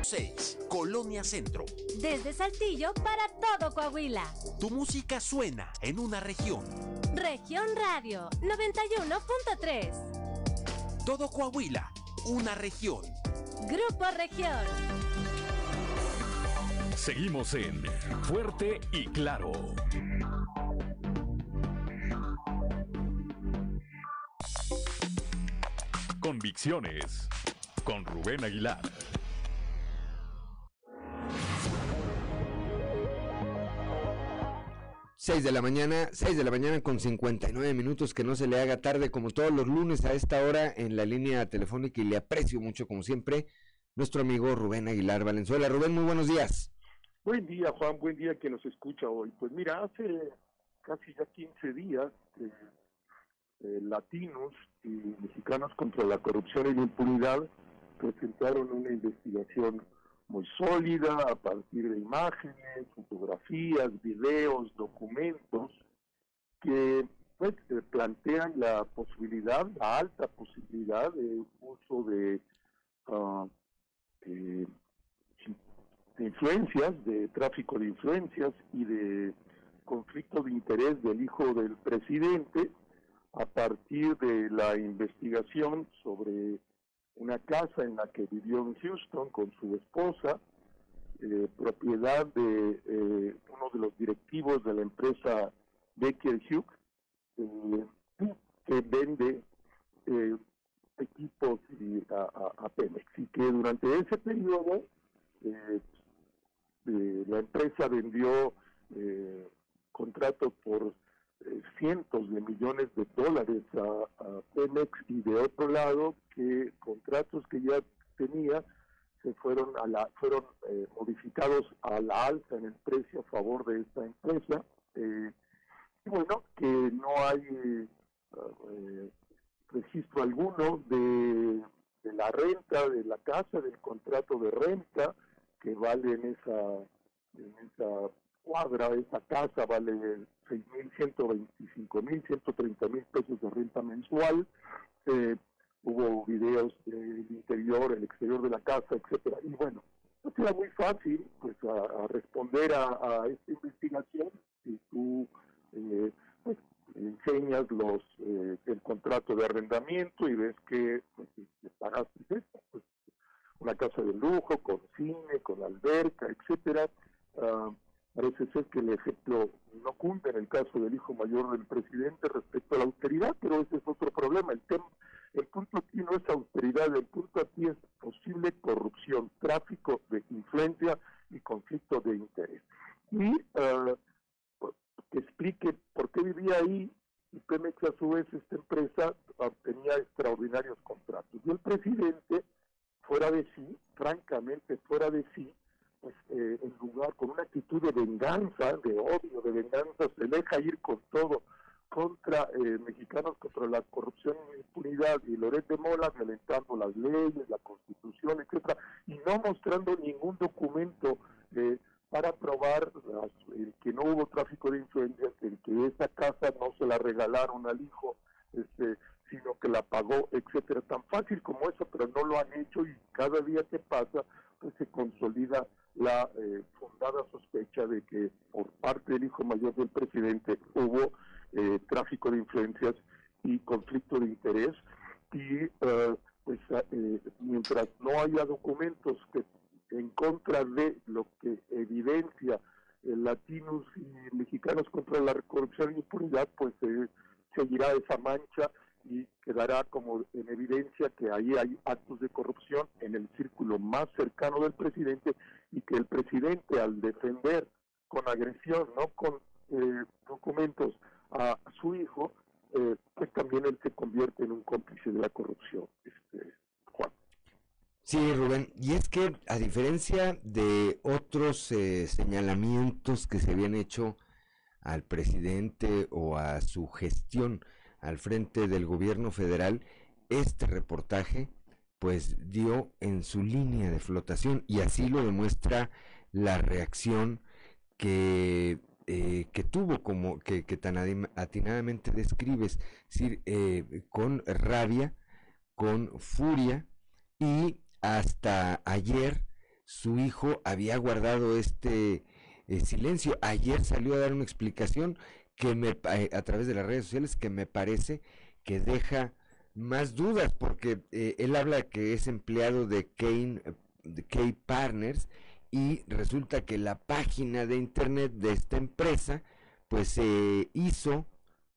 6. Colonia Centro. Desde Saltillo para todo Coahuila. Tu música suena en una región. Región Radio 91.3. Todo Coahuila, una región. Grupo Región. Seguimos en Fuerte y Claro. Convicciones con Rubén Aguilar. Seis de la mañana, seis de la mañana con 59 minutos, que no se le haga tarde como todos los lunes a esta hora en la línea telefónica y le aprecio mucho como siempre nuestro amigo Rubén Aguilar Valenzuela. Rubén, muy buenos días. Buen día, Juan, buen día que nos escucha hoy. Pues mira, hace casi ya 15 días, eh, eh, latinos y mexicanos contra la corrupción y la impunidad presentaron una investigación muy sólida a partir de imágenes, fotografías, videos, documentos que pues, eh, plantean la posibilidad, la alta posibilidad de uso de uh, de influencias, de tráfico de influencias y de conflicto de interés del hijo del presidente a partir de la investigación sobre una casa en la que vivió en Houston con su esposa, eh, propiedad de eh, uno de los directivos de la empresa Baker Hughes, eh, que vende equipos a, a, Pemex. Y que durante ese periodo eh, la empresa vendió eh, contratos por eh, cientos de millones de dólares a, Pemex y de otro lado que contratos que ya tenía se fueron a la fueron eh, modificados a la alza en el precio a favor de esta empresa. Y bueno que no hay registro alguno de la renta de la casa, del contrato de renta que vale en esa, en esa cuadra, esa casa vale 6.125.000, 130.000 pesos de renta mensual. Eh, hubo videos del interior, el exterior de la casa, etcétera. Y bueno, no será muy fácil pues a, responder a, esta investigación si tú eh, pues, enseñas los eh, el contrato de arrendamiento y ves que pues, pagaste esto, una casa de lujo con cine, con alberca, etcétera. Ah, parece ser que el ejemplo no cumple en el caso del hijo mayor del presidente respecto a la austeridad, pero ese es otro problema. El tema el punto aquí no es austeridad, el punto aquí es posible corrupción, tráfico de influencia y conflicto de interés. Y uh, que explique por qué vivía ahí y Pemex a su vez, esta empresa obtenía extraordinarios contratos. Y el presidente, fuera de sí, francamente fuera de sí, pues eh, en lugar, con una actitud de venganza, de odio, de venganza, se deja ir con todo contra eh, mexicanos contra la corrupción y impunidad y Loret de Mola violentando las leyes, la constitución, etcétera, y no mostrando ningún documento eh, para probar el que no hubo tráfico de influencias, el que esa casa no se la regalaron al hijo, este, sino que la pagó, etcétera, tan fácil como eso, pero no lo han hecho y cada día que pasa pues se consolida la eh, fundada sospecha de que por parte del hijo mayor del presidente hubo eh, tráfico de influencias y conflicto de interés. Y eh, pues eh, mientras no haya documentos que en contra de lo que evidencia latinos y mexicanos contra la corrupción y impunidad, pues seguirá esa mancha y quedará como en evidencia que ahí hay actos de corrupción en el círculo más cercano del presidente y que el presidente al defender con agresión, no con documentos, a su hijo, eh, pues también él se convierte en un cómplice de la corrupción, este, Juan. Sí, Rubén, y es que a diferencia de otros eh, señalamientos que se habían hecho al presidente o a su gestión al frente del gobierno federal, este reportaje pues dio en su línea de flotación y así lo demuestra la reacción que eh, que tuvo como que, tan atinadamente describes, decir, eh, con rabia, con furia y hasta ayer su hijo había guardado este eh, silencio. Ayer salió a dar una explicación que me a través de las redes sociales que me parece que deja más dudas porque él habla que es empleado de Kane de K Partners y resulta que la página de internet de esta empresa pues se hizo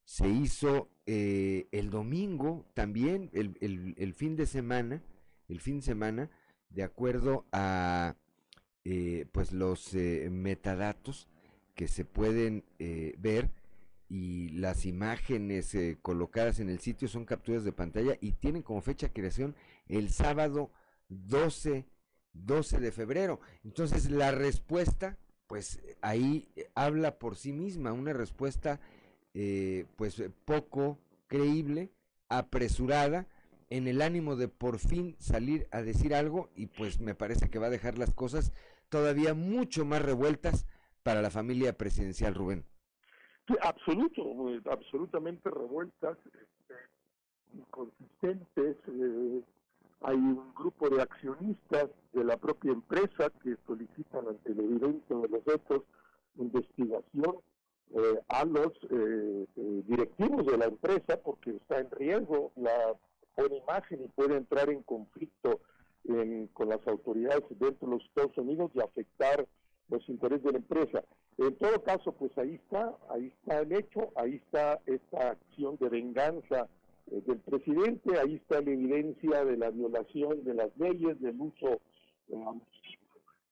se hizo eh, el domingo también el, fin de semana el fin de semana de acuerdo a eh, pues los eh, metadatos que se pueden ver y las imágenes colocadas en el sitio son capturas de pantalla y tienen como fecha de creación el sábado 12 12 de febrero. Entonces la respuesta, pues ahí eh, habla por sí misma, una respuesta eh, pues poco creíble, apresurada, en el ánimo de por fin salir a decir algo y pues me parece que va a dejar las cosas todavía mucho más revueltas para la familia presidencial, Rubén. Absoluto, pues, absolutamente revueltas, este, inconsistentes, eh, hay un grupo de accionistas de la propia empresa que solicitan ante la evidencia de los hechos investigación eh, a los eh, eh, directivos de la empresa porque está en riesgo la buena imagen y puede entrar en conflicto con las autoridades dentro de los Estados Unidos y afectar los intereses de la empresa. En todo caso, pues ahí está, ahí está el hecho, ahí está esta acción de venganza eh, del presidente, ahí está la evidencia de la violación de las leyes, del uso eh,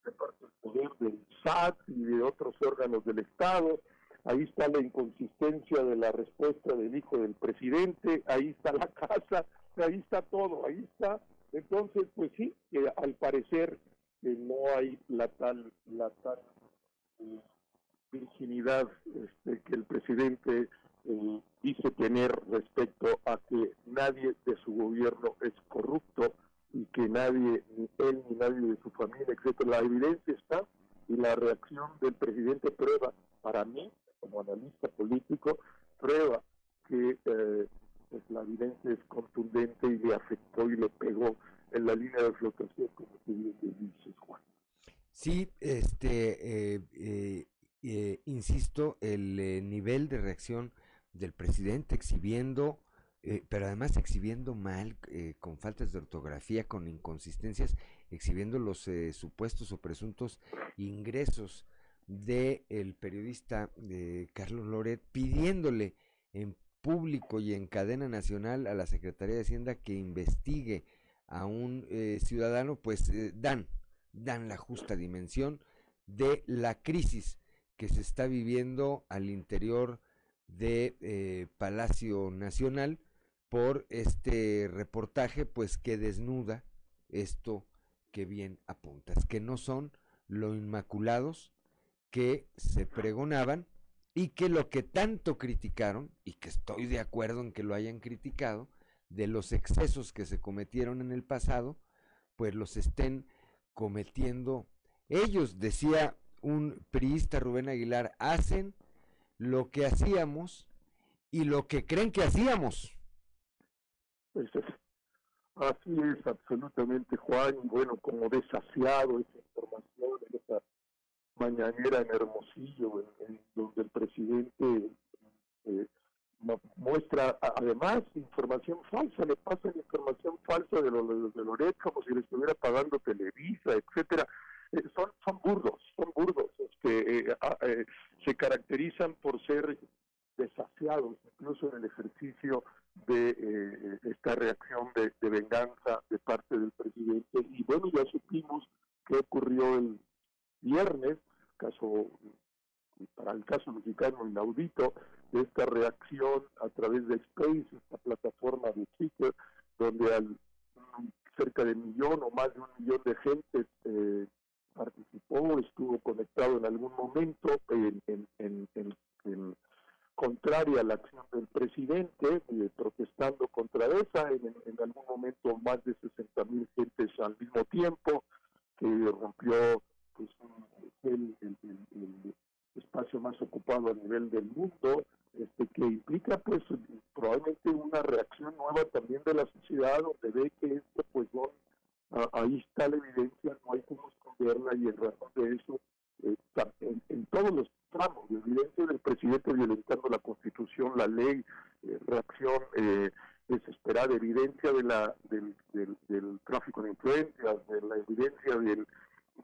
de parte del poder del SAT y de otros órganos del Estado, ahí está la inconsistencia de la respuesta del hijo del presidente, ahí está la casa, ahí está todo, ahí está. Entonces, pues sí, que al parecer eh, no hay la tal, la tal virginidad este, que el presidente dice tener respecto a que nadie de su gobierno es corrupto y que nadie, ni él ni nadie de su familia, etcétera. La evidencia está y la reacción del presidente prueba, para mí, como analista político, prueba que eh, pues la evidencia es contundente y le afectó y le pegó en la línea de flotación, como tú bien dices, Juan. Sí, este, eh, eh, eh, insisto, el nivel de reacción del presidente exhibiendo, pero además exhibiendo mal, con faltas de ortografía, con inconsistencias, exhibiendo los supuestos o presuntos ingresos del el periodista Carlos Loret, pidiéndole en público y en cadena nacional a la Secretaría de Hacienda que investigue a un eh, ciudadano, pues eh, dan, dan la justa dimensión de la crisis que se está viviendo al interior de eh, Palacio Nacional por este reportaje, pues que desnuda esto que bien apuntas, que no son lo inmaculados que se pregonaban y que lo que tanto criticaron, y que estoy de acuerdo en que lo hayan criticado, de los excesos que se cometieron en el pasado, pues los estén cometiendo ellos, decía un priista Rubén Aguilar, hacen lo que hacíamos y lo que creen que hacíamos. Pues es- así es, absolutamente, Juan. Bueno, como desasiado esa información en esa mañanera en Hermosillo, en, en donde el presidente eh, mu- muestra además información falsa, le pasan información falsa de, lo, de, Loret como si le estuviera pagando Televisa, etcétera. Eh, son, son burdos, son burdos, este, eh, ah, eh, se caracterizan por ser desasiados, incluso en el ejercicio de eh, esta reacción de, de venganza de parte del presidente. Y bueno, ya supimos qué ocurrió el viernes, caso para el caso mexicano inaudito, de esta reacción a través de Space, esta plataforma de Twitter, donde al, mm, cerca de millón o más de un millón de gente eh, participó, estuvo conectado en algún momento en, en, en, contraria a la acción del presidente, eh, protestando contra esa, en, algún momento más de 60 mil gentes al mismo tiempo, que rompió pues, un- el espacio más ocupado a nivel del mundo, este que implica pues probablemente una reacción nueva también de la sociedad, donde ve que esto pues Ah, ahí está la evidencia, no hay cómo esconderla y en razón de eso, en, en todos los tramos, evidencia del presidente violentando la constitución, la ley, eh, reacción eh, desesperada, evidencia de la, del, del, del tráfico de influencias, de la evidencia del,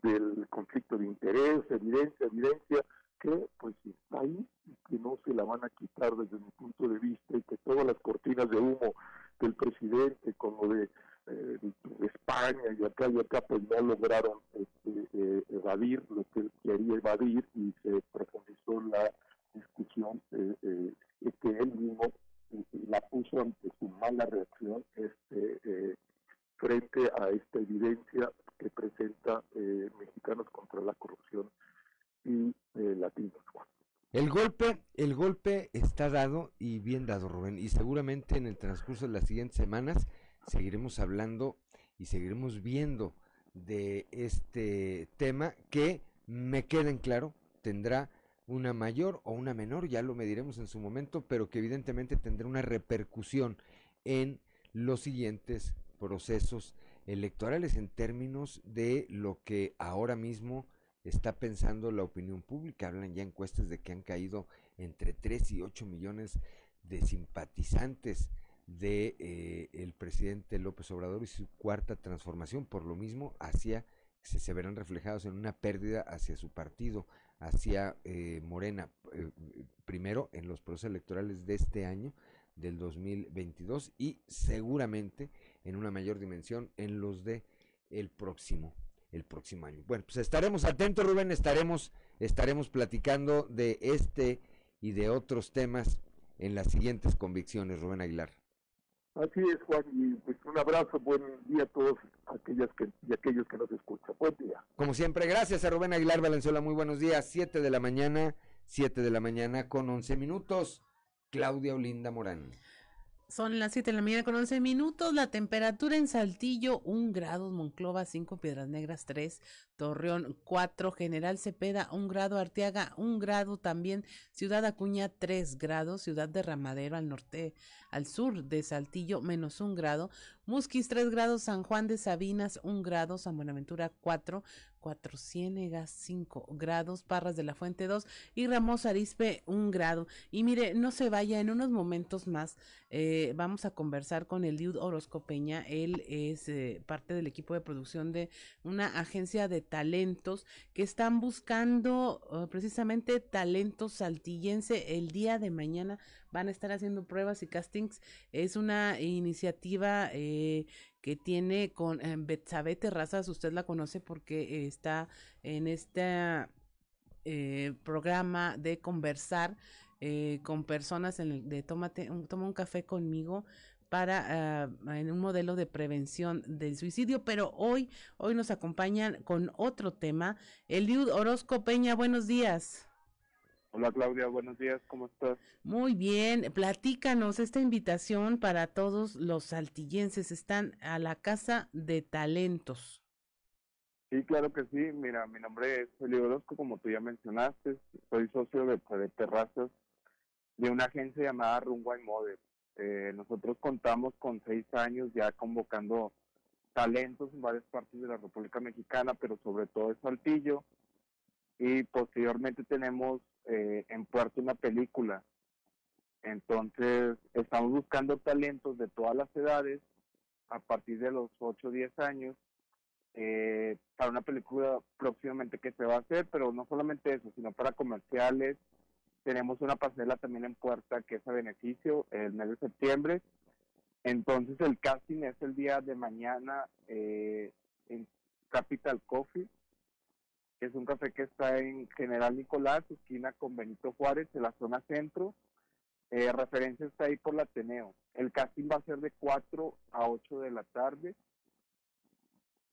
del conflicto de interés, evidencia, evidencia que pues está ahí y que no se la van a quitar desde mi punto de vista y que todas las cortinas de humo del presidente como de eh, España y acá y acá pues no lograron este, eh, evadir lo que él quería evadir y se profundizó la discusión eh, eh, que él mismo la puso ante su mala reacción este frente a esta evidencia que presenta mexicanos contra la corrupción y eh. El golpe, el golpe está dado y bien dado, Rubén, y seguramente en el transcurso de las siguientes semanas seguiremos hablando y seguiremos viendo de este tema que me queda en claro tendrá una mayor o una menor, ya lo mediremos en su momento, pero que evidentemente tendrá una repercusión en los siguientes procesos electorales en términos de lo que ahora mismo está pensando la opinión pública. Hablan ya encuestas de que han caído entre 3 y 8 millones de simpatizantes de eh, el presidente López Obrador y su cuarta transformación. Por lo mismo, hacia se, se verán reflejados en una pérdida hacia su partido, hacia eh, Morena, eh, primero en los procesos electorales de este año, del 2022, y seguramente en una mayor dimensión en los de el próximo el próximo año. Bueno, pues estaremos atentos, Rubén, estaremos, estaremos platicando de este y de otros temas en las siguientes convicciones, Rubén Aguilar. Así es, Juan, y pues un abrazo, buen día a todos aquellas que, y aquellos que nos escuchan. Buen día. Como siempre, gracias a Rubén Aguilar Valenzuela, muy buenos días, 7 de la mañana, 7 de la mañana con 11 minutos. Claudia Olinda Morán. Son las 7 de la mañana con 11 minutos. La temperatura en Saltillo, 1 grado. Monclova, 5. Piedras Negras, 3. Torreón, 4. General Cepeda, 1 grado. Arteaga, 1 grado también. Ciudad Acuña, 3 grados. Ciudad de Ramadero, al norte, al sur de Saltillo, menos 1 grado. Musquis, 3 grados. San Juan de Sabinas, 1 grado. San Buenaventura, 4. Cuatro Ciénegas, 5 grados, Parras de la Fuente 2 y Ramos Arispe, 1 grado. Y mire, no se vaya, en unos momentos más eh, vamos a conversar con el Liud Orozco Peña. Él es eh, parte del equipo de producción de una agencia de talentos que están buscando uh, precisamente talentos saltillense. El día de mañana van a estar haciendo pruebas y castings. Es una iniciativa eh, que tiene con eh, Betsabe Terrazas, usted la conoce porque está en este programa de conversar eh, con personas en el, de tómate un, toma un café conmigo para uh, en un modelo de prevención del suicidio, pero hoy hoy nos acompañan con otro tema. Eliud Orozco Peña, buenos días. Hola Claudia, buenos días, ¿cómo estás? Muy bien, platícanos esta invitación para todos los saltillenses. Están a la Casa de Talentos. Sí, claro que sí. Mira, mi nombre es Elio Orozco, como tú ya mencionaste. Soy socio de, de Terrazas de una agencia llamada Runway Model. Eh, nosotros contamos con seis años ya convocando talentos en varias partes de la República Mexicana, pero sobre todo en Saltillo. Y posteriormente tenemos eh, en puerto una película. Entonces, estamos buscando talentos de todas las edades a partir de los 8 o 10 años eh, para una película próximamente que se va a hacer, pero no solamente eso, sino para comerciales. Tenemos una pasarela también en puerta que es a beneficio el mes de septiembre. Entonces el casting es el día de mañana eh, en Capital Coffee es un café que está en General Nicolás, esquina con Benito Juárez, en la zona centro. Eh, referencia está ahí por la Ateneo. El casting va a ser de 4 a 8 de la tarde.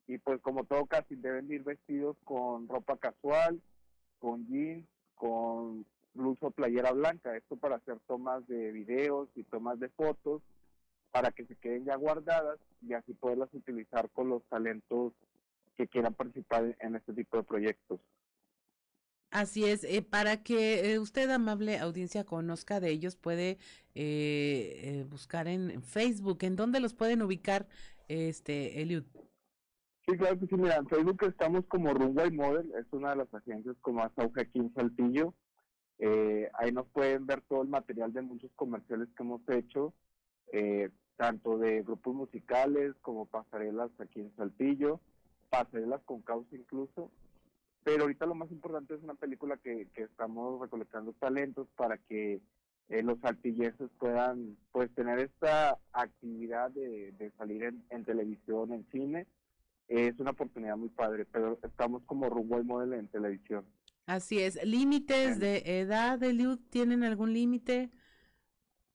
Y pues como todo casting deben ir vestidos con ropa casual, con jeans, con blusa o playera blanca. Esto para hacer tomas de videos y tomas de fotos para que se queden ya guardadas y así poderlas utilizar con los talentos que quieran participar en este tipo de proyectos. Así es, eh, para que eh, usted, amable audiencia, conozca de ellos, puede eh, buscar en Facebook. ¿En dónde los pueden ubicar, este Eliud? Sí, claro que sí. Mira, en Facebook estamos como Runway Model, es una de las agencias más auge aquí en Saltillo. ahí nos pueden ver todo el material de muchos comerciales que hemos hecho, tanto de grupos musicales como pasarelas aquí en Saltillo pasarelas con causa incluso. Pero ahorita lo más importante es una película que, que estamos recolectando talentos para que eh, los artilleses puedan pues tener esta actividad de, de salir en, en, televisión, en cine. es una oportunidad muy padre, pero estamos como rumbo al modelo en televisión. Así es. ¿Límites de edad, Eliud? ¿Tienen algún límite?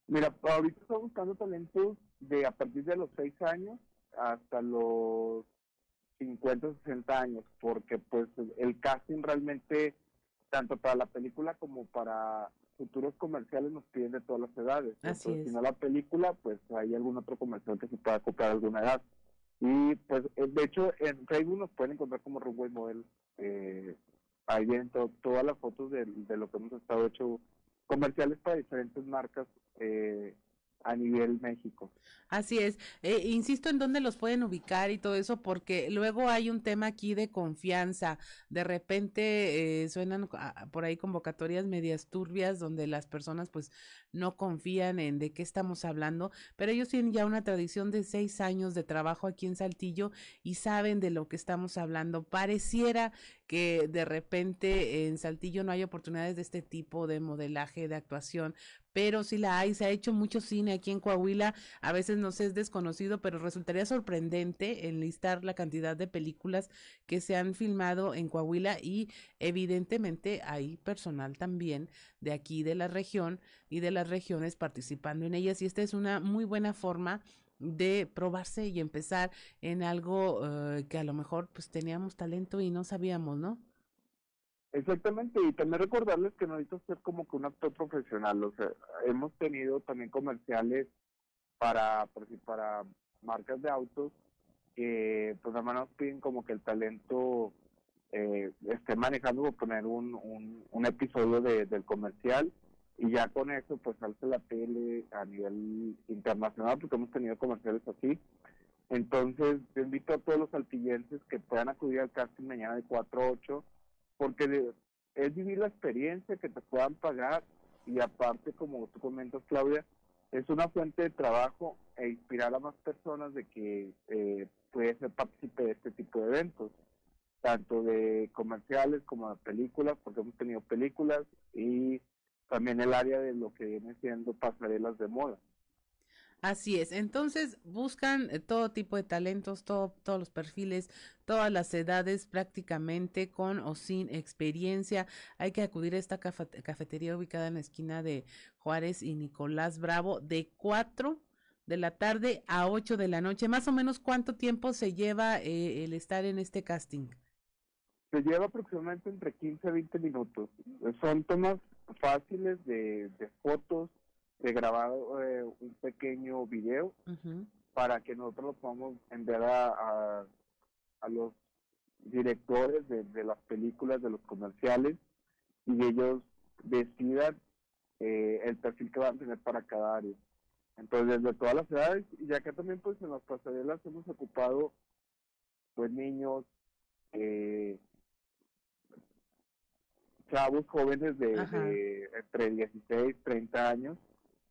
Mira, ahorita estamos buscando talentos de a partir de los seis años hasta los 50, 60 años, porque pues el casting realmente, tanto para la película como para futuros comerciales nos piden de todas las edades. Así Entonces, si no la película, pues hay algún otro comercial que se pueda acoplar a alguna edad. Y pues, eh, de hecho, en Facebook nos pueden encontrar como Runway Model. Eh, ahí vienen to todas las fotos de, de, lo que hemos estado hecho comerciales para diferentes marcas eh, a nivel México. Así es. Eh, insisto en dónde los pueden ubicar y todo eso, porque luego hay un tema aquí de confianza. De repente eh, suenan por ahí convocatorias medias turbias donde las personas pues no confían en de qué estamos hablando, pero ellos tienen ya una tradición de seis años de trabajo aquí en Saltillo y saben de lo que estamos hablando. Pareciera que de repente en Saltillo no hay oportunidades de este tipo de modelaje, de actuación, pero sí la hay, se ha hecho mucho cine aquí en Coahuila, a veces nos es desconocido, pero resultaría sorprendente enlistar la cantidad de películas que se han filmado en Coahuila y evidentemente hay personal también de aquí de la región y de las regiones participando en ellas y esta es una muy buena forma de probarse y empezar en algo uh, que a lo mejor pues teníamos talento y no sabíamos, ¿no? Exactamente, y también recordarles que no necesito ser como que un actor profesional, o sea, hemos tenido también comerciales para, para marcas de autos, que pues nada más nos piden como que el talento eh, esté manejando por poner un, un, episodio de, del comercial y ya con eso pues alce la tele a nivel internacional porque hemos tenido comerciales así. Entonces yo invito a todos los altillenses que puedan acudir al casting mañana de 4 a 8 porque es vivir la experiencia que te puedan pagar y aparte como tú comentas Claudia es una fuente de trabajo e inspirar a más personas de que eh, puede ser partícipe de este tipo de eventos tanto de comerciales como de películas, porque hemos tenido películas y también el área de lo que viene siendo pasarelas de moda. Así es. Entonces buscan eh, todo tipo de talentos, todo, todos los perfiles, todas las edades prácticamente con o sin experiencia. Hay que acudir a esta cafetería ubicada en la esquina de Juárez y Nicolás Bravo de 4 de la tarde a 8 de la noche. Más o menos cuánto tiempo se lleva eh, el estar en este casting. Se lleva aproximadamente entre 15 a 20 minutos. Son tomas fáciles de, de fotos, de grabar eh, un pequeño video para que nosotros lo podamos enviar a, a, a los directores de, de las películas, de los comerciales, y ellos decidan eh, el perfil que van a tener para cada área. Entonces, desde todas las edades, y acá también pues en las pasarelas hemos ocupado pues niños, eh, chavos jóvenes de, de entre 16, 30 años.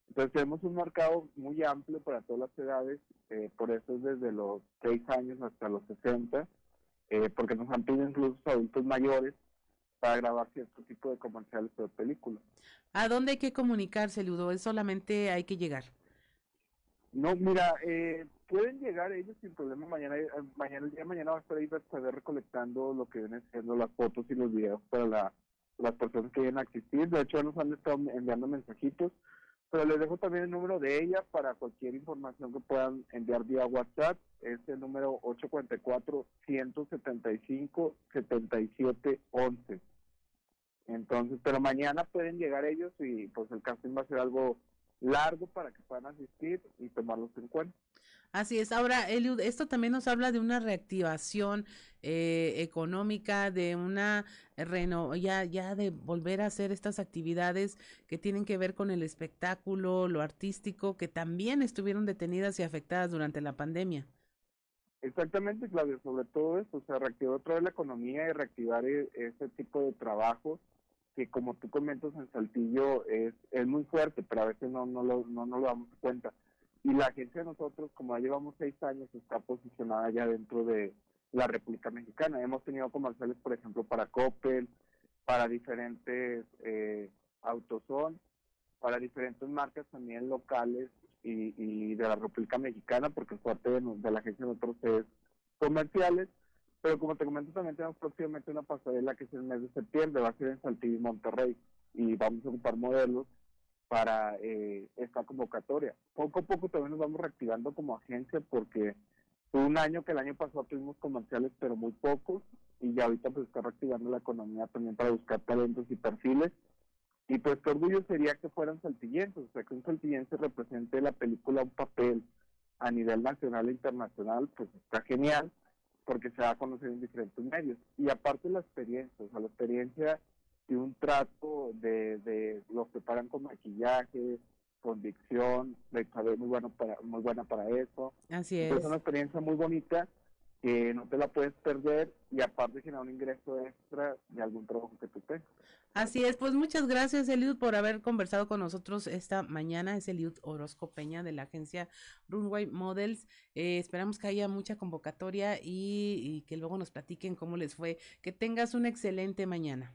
Entonces tenemos un mercado muy amplio para todas las edades, eh, por eso es desde los 6 años hasta los 60, eh, porque nos han pedido incluso adultos mayores para grabar cierto tipo de comerciales o de películas. ¿A dónde hay que comunicarse, Ludo? ¿Es solamente hay que llegar? No, mira, eh, pueden llegar ellos sin problema mañana, eh, mañana el día de mañana va a estar ahí va a estar recolectando lo que vienen siendo las fotos y los videos para la, las personas que vienen a asistir. De hecho, nos han estado enviando mensajitos, pero les dejo también el número de ella para cualquier información que puedan enviar vía WhatsApp. Es el número 844-175-7711. Entonces, pero mañana pueden llegar ellos y pues el casting va a ser algo largo para que puedan asistir y tomarlos en cuenta. Así es. Ahora, Eliud, esto también nos habla de una reactivación eh, económica, de una reno, ya, ya de volver a hacer estas actividades que tienen que ver con el espectáculo, lo artístico, que también estuvieron detenidas y afectadas durante la pandemia. Exactamente, Claudio, sobre todo eso, o sea, reactivar otra vez la economía y reactivar e- ese tipo de trabajo que como tú comentas en Saltillo es, es muy fuerte, pero a veces no, no, lo, no nos lo damos cuenta. Y la agencia de nosotros, como ya llevamos seis años, está posicionada ya dentro de la República Mexicana. Hemos tenido comerciales, por ejemplo, para Coppel, para diferentes eh, Autoson, para diferentes marcas también locales y, de la República Mexicana, porque fuerte de, de la agencia de nosotros es comerciales. Pero como te comento, también tenemos próximamente una pasarela que es el mes de septiembre, va a ser en Saltillo y Monterrey, y vamos a ocupar modelos para eh, esta convocatoria. Poco a poco también nos vamos reactivando como agencia porque fue un año que el año pasado tuvimos comerciales pero muy pocos y ya ahorita pues está reactivando la economía también para buscar talentos y perfiles y pues qué orgullo sería que fueran saltillenses, o sea que un saltillense represente la película un papel a nivel nacional e internacional, pues está genial porque se va a conocer en diferentes medios. Y aparte la experiencia, o sea, la experiencia y un trato de, de los preparan con maquillaje, con dicción, de saber muy bueno para, muy buena para eso. Así Entonces, es. Es una experiencia muy bonita que no te la puedes perder y aparte generar un ingreso extra de algún trabajo que tú tengas. Así es, pues muchas gracias Eliud por haber conversado con nosotros esta mañana. Es Eliud Orozco Peña de la agencia Runway Models. Eh, esperamos que haya mucha convocatoria y, y que luego nos platiquen cómo les fue. Que tengas una excelente mañana.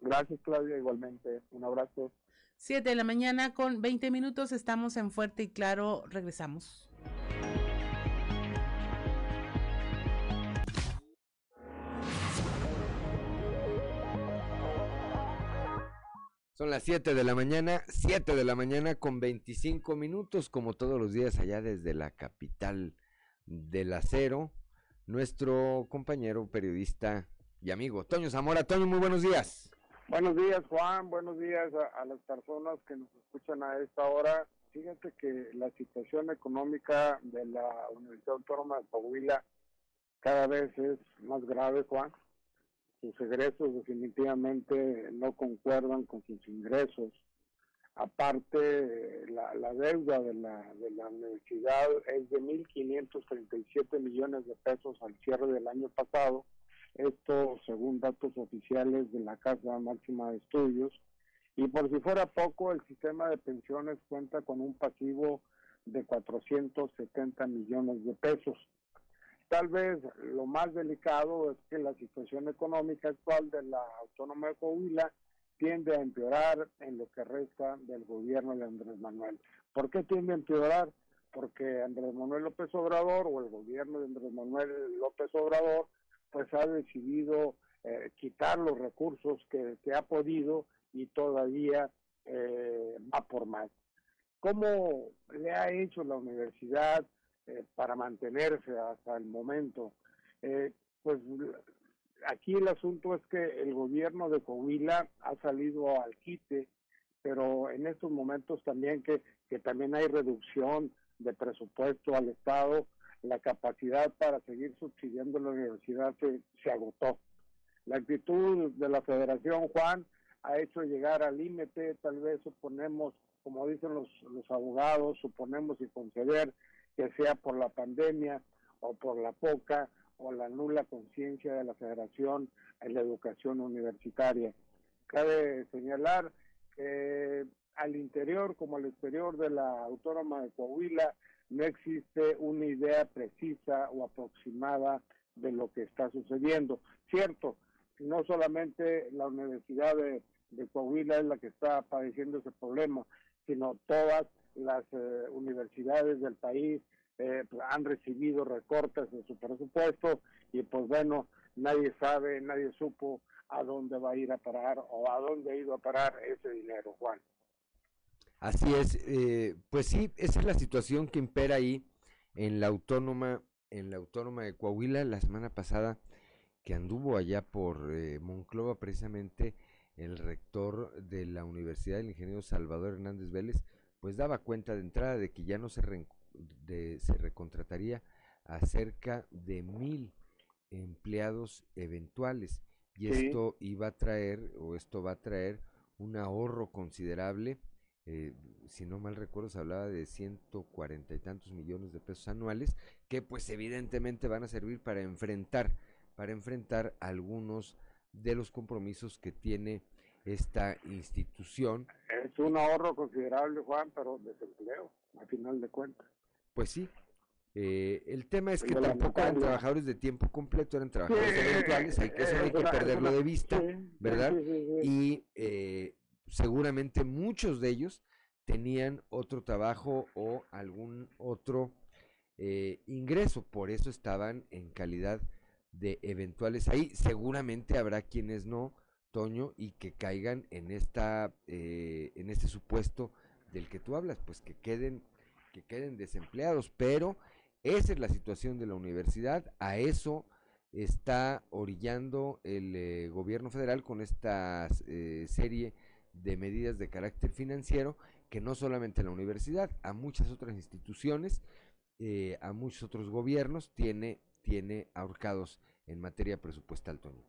Gracias Claudia, igualmente. Un abrazo. Siete de la mañana con 20 minutos. Estamos en Fuerte y Claro. Regresamos. Son las 7 de la mañana, 7 de la mañana con 25 minutos, como todos los días allá desde la capital del acero, nuestro compañero periodista y amigo Toño Zamora. Toño, muy buenos días. Buenos días, Juan. Buenos días a, las personas que nos escuchan a esta hora. Fíjate que la situación económica de la Universidad Autónoma de Coahuila cada vez es más grave, Juan. Sus egresos definitivamente no concuerdan con sus ingresos. Aparte, la, la deuda de la, de la universidad es de 1.537 millones de pesos al cierre del año pasado. Esto según datos oficiales de la Casa Máxima de Estudios. Y por si fuera poco, el sistema de pensiones cuenta con un pasivo de 470 millones de pesos. Tal vez lo más delicado es que la situación económica actual de la Autónoma de Coahuila tiende a empeorar en lo que resta del gobierno de Andrés Manuel. ¿Por qué tiende a empeorar? Porque Andrés Manuel López Obrador o el gobierno de Andrés Manuel López Obrador pues ha decidido eh, quitar los recursos que, que, ha podido y todavía eh, va por más. ¿Cómo le ha hecho la universidad eh, para mantenerse hasta el momento? Eh, pues aquí el asunto es que el gobierno de Coahuila ha salido al quite, pero en estos momentos también que, que también hay reducción de presupuesto al Estado, la capacidad para seguir subsidiando la universidad se, agotó. La actitud de la Federación, Juan, ha hecho llegar al límite, tal vez suponemos, como dicen los, los abogados, suponemos y conceder que sea por la pandemia o por la poca o la nula conciencia de la federación en la educación universitaria. Cabe señalar que al interior como al exterior de la Autónoma de Coahuila no existe una idea precisa o aproximada de lo que está sucediendo. Cierto, no solamente la Universidad de, Coahuila es la que está padeciendo ese problema, sino todas las eh, universidades del país eh, pues, han recibido recortes en su presupuesto y pues bueno, nadie sabe, nadie supo a dónde va a ir a parar o a dónde ha ido a parar ese dinero, Juan. Así es, eh, pues sí, esa es la situación que impera ahí en la autónoma, en la autónoma de Coahuila la semana pasada que anduvo allá por eh, Monclova precisamente el rector de la Universidad del Ingeniero Salvador Hernández Vélez, pues daba cuenta de entrada de que ya no se, re, de, se recontrataría a cerca de mil empleados eventuales y sí. esto iba a traer o esto va a traer un ahorro considerable eh, si no mal recuerdo se hablaba de 140 y tantos millones de pesos anuales que pues evidentemente van a servir para enfrentar para enfrentar algunos de los compromisos que tiene esta institución. Es un ahorro considerable, Juan, pero desempleo, a final de cuentas. Pues sí. Eh, el tema es que tampoco eran trabajadores de tiempo completo, eran trabajadores sí, eventuales, hay que, eso hay que perderlo de vista, ¿verdad? Y eh, seguramente muchos de ellos tenían otro trabajo o algún otro eh, ingreso, por eso estaban en calidad de eventuales ahí. Seguramente habrá quienes no, Toño, y que caigan en esta, eh, en este supuesto del que tú hablas, pues que queden, que queden desempleados. Pero esa es la situación de la universidad. A eso está orillando el eh, gobierno federal con esta serie de medidas de carácter financiero que no solamente la universidad, a muchas otras instituciones, eh, a muchos otros gobiernos tiene tiene ahorcados en materia presupuestal, Toño.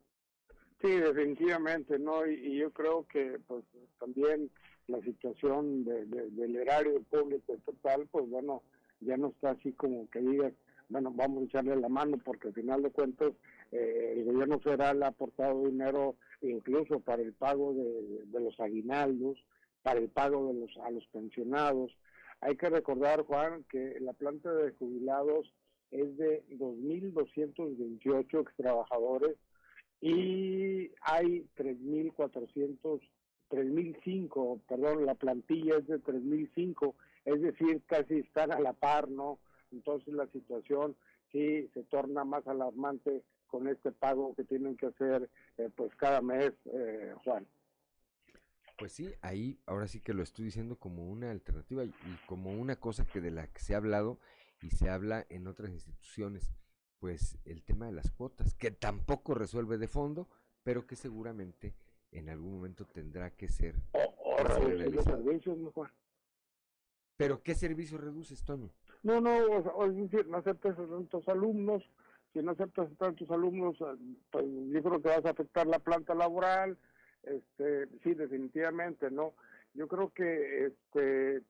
Sí, definitivamente, ¿no? Y, yo creo que pues también la situación de, de, del erario público total, pues bueno, ya no está así como que digas, bueno, vamos a echarle la mano porque al final de cuentas eh, el gobierno federal ha aportado dinero incluso para el pago de, los aguinaldos, para el pago de los a los pensionados. Hay que recordar, Juan, que la planta de jubilados es de 2.228 ex trabajadores y hay 3.400, 3.005, perdón, la plantilla es de 3.005, es decir, casi están a la par, ¿no? Entonces la situación sí se torna más alarmante con este pago que tienen que hacer eh, pues cada mes, eh, Juan. Pues sí, ahí ahora sí que lo estoy diciendo como una alternativa y, como una cosa que de la que se ha hablado y se habla en otras instituciones, pues el tema de las cuotas, que tampoco resuelve de fondo, pero que seguramente en algún momento tendrá que ser, o, o ser los servicios mejor. Pero ¿qué servicio reduces, Toño? No, no, o sea, es decir, no aceptas a tantos alumnos, si no aceptas a tantos alumnos, eh, pues yo creo que vas a afectar la planta laboral, este, sí, definitivamente, ¿no? Yo creo que, este,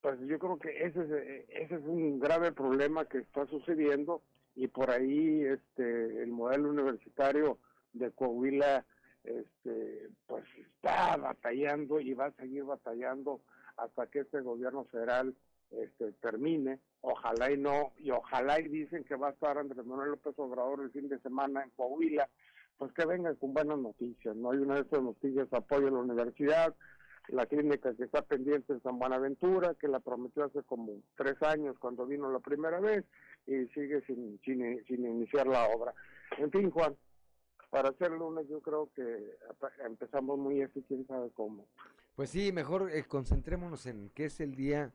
pues yo creo que ese es, ese es un grave problema que está sucediendo y por ahí, este, el modelo universitario de Coahuila, este, pues está batallando y va a seguir batallando hasta que este gobierno federal este, termine. Ojalá y no, y ojalá y dicen que va a estar Andrés Manuel López Obrador el fin de semana en Coahuila, pues que vengan con buenas noticias, ¿no? Hay una de estas noticias, apoyo a la universidad, la clínica que está pendiente en San Buenaventura, que la prometió hace como tres años cuando vino la primera vez y sigue sin, sin, sin iniciar la obra. En fin, Juan, para hacer lunes yo creo que empezamos muy así, quién sabe cómo. Pues sí, mejor eh, concentrémonos en qué es el día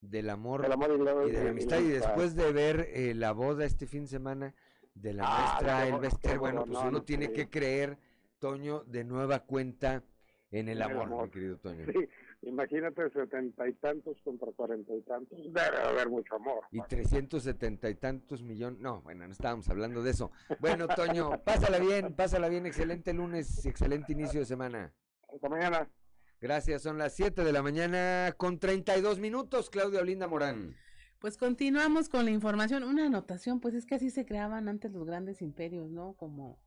del amor, amor y la- y de la amistad. Y después de ver eh, la boda este fin de semana de la Ah, maestra qué bo- Elba Ester, qué bueno, pues uno tiene que creer, Toño, de nueva cuenta en el En el amor, amor. mi querido Toño. Sí, imagínate setenta y tantos contra cuarenta y tantos, debe haber mucho amor. Y 370 y tantos millones. No, bueno, no estábamos hablando de eso. Bueno, Toño, pásala bien, pásala bien. Excelente lunes excelente inicio de semana. Hasta mañana. Gracias, son las 7 de la mañana con 32 minutos, Claudia Olinda Morán. Pues continuamos con la información. Una anotación, pues es que así se creaban antes los grandes imperios, ¿no? Como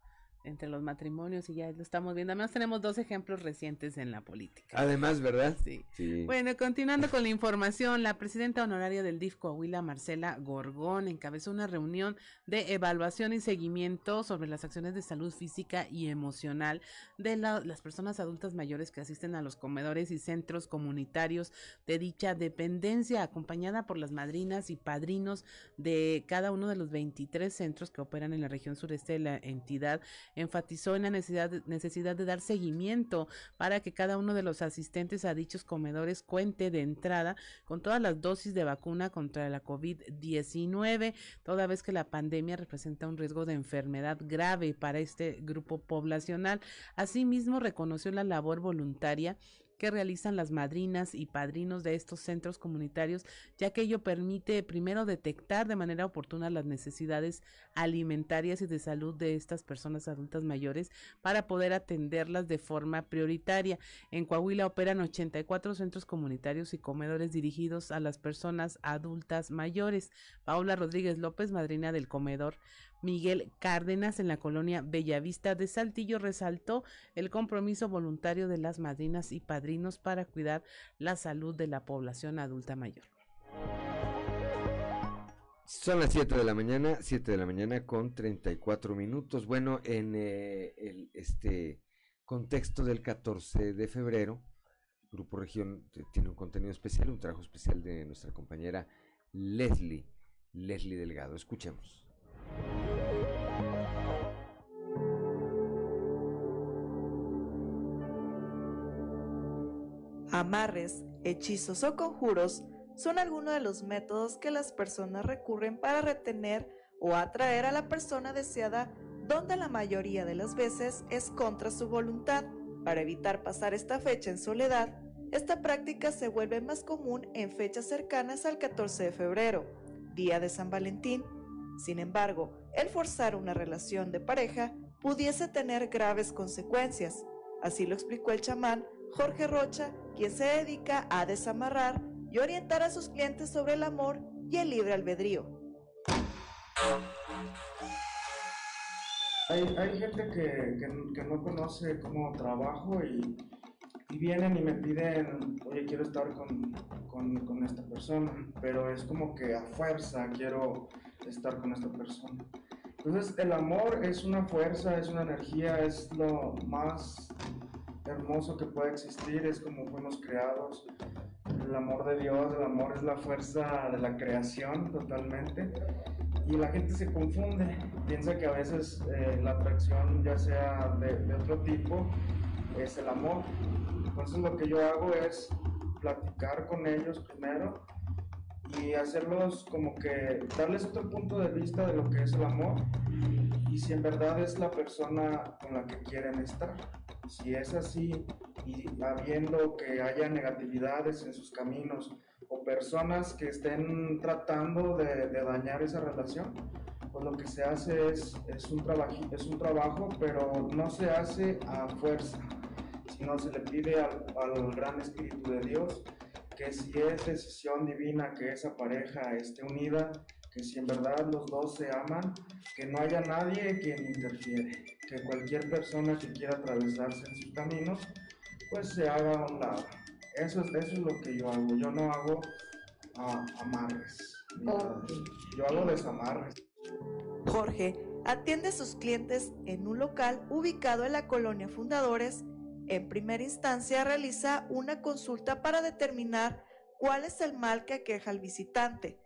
entre los matrimonios y ya lo estamos viendo. Además tenemos dos ejemplos recientes en la política. Además, ¿verdad? Sí. Sí. Bueno, continuando con la información, la presidenta honoraria del DIF Coahuila, Marcela Gorgón, encabezó una reunión de evaluación y seguimiento sobre las acciones de salud física y emocional de la- las personas adultas mayores que asisten a los comedores y centros comunitarios de dicha dependencia, acompañada por las madrinas y padrinos de cada uno de los 23 centros que operan en la región sureste de la entidad, enfatizó en la necesidad necesidad de dar seguimiento para que cada uno de los asistentes a dichos comedores cuente de entrada con todas las dosis de vacuna contra la COVID-19, toda vez que la pandemia representa un riesgo de enfermedad grave para este grupo poblacional. Asimismo, reconoció la labor voluntaria que realizan las madrinas y padrinos de estos centros comunitarios, ya que ello permite primero detectar de manera oportuna las necesidades alimentarias y de salud de estas personas adultas mayores para poder atenderlas de forma prioritaria. En Coahuila operan 84 centros comunitarios y comedores dirigidos a las personas adultas mayores. Paula Rodríguez López, madrina del comedor Miguel Cárdenas en la colonia Bellavista de Saltillo resaltó el compromiso voluntario de las madrinas y padrinos para cuidar la salud de la población adulta mayor. Son las 7 de la mañana, 7 de la mañana con 34 minutos. Bueno, en eh, el, este contexto del 14 de febrero, Grupo Región tiene un contenido especial, un trabajo especial de nuestra compañera Leslie, Leslie Delgado. Escuchemos. Amarres, hechizos o conjuros son algunos de los métodos que las personas recurren para retener o atraer a la persona deseada donde la mayoría de las veces es contra su voluntad. Para evitar pasar esta fecha en soledad, esta práctica se vuelve más común en fechas cercanas al 14 de febrero, día de San Valentín. Sin embargo, el forzar una relación de pareja pudiese tener graves consecuencias. Así lo explicó el chamán Jorge Rocha, quien se dedica a desamarrar y orientar a sus clientes sobre el amor y el libre albedrío. Hay, gente que, que- no conoce cómo trabajo y, vienen y me piden, oye, quiero estar con- con esta persona, pero es como que a fuerza quiero estar con esta persona. Entonces el amor es una fuerza, es una energía, es lo más hermoso que puede existir, es como fuimos creados. El amor de Dios, el amor es la fuerza de la creación totalmente. Y la gente se confunde, piensa que a veces eh, la atracción, ya sea de, de otro tipo, es el amor. Entonces lo que yo hago es platicar con ellos primero y hacerlos como que darles otro punto de vista de lo que es el amor y si en verdad es la persona con la que quieren estar. Si es así y habiendo que haya negatividades en sus caminos o personas que estén tratando de, de dañar esa relación, pues lo que se hace es, es, un es un trabajo, pero no se hace a fuerza, sino se le pide al, al gran Espíritu de Dios que si es decisión divina que esa pareja esté unida, que si en verdad los dos se aman, que no haya nadie quien interfiere, que cualquier persona que quiera atravesarse en sus caminos, pues se haga a un lado. Eso es, eso es lo que yo hago, yo no hago ah, amarres, yo hago desamarres. Jorge atiende a sus clientes en un local ubicado en la colonia Fundadores en primera instancia realiza una consulta para determinar cuál es el mal que aqueja al visitante.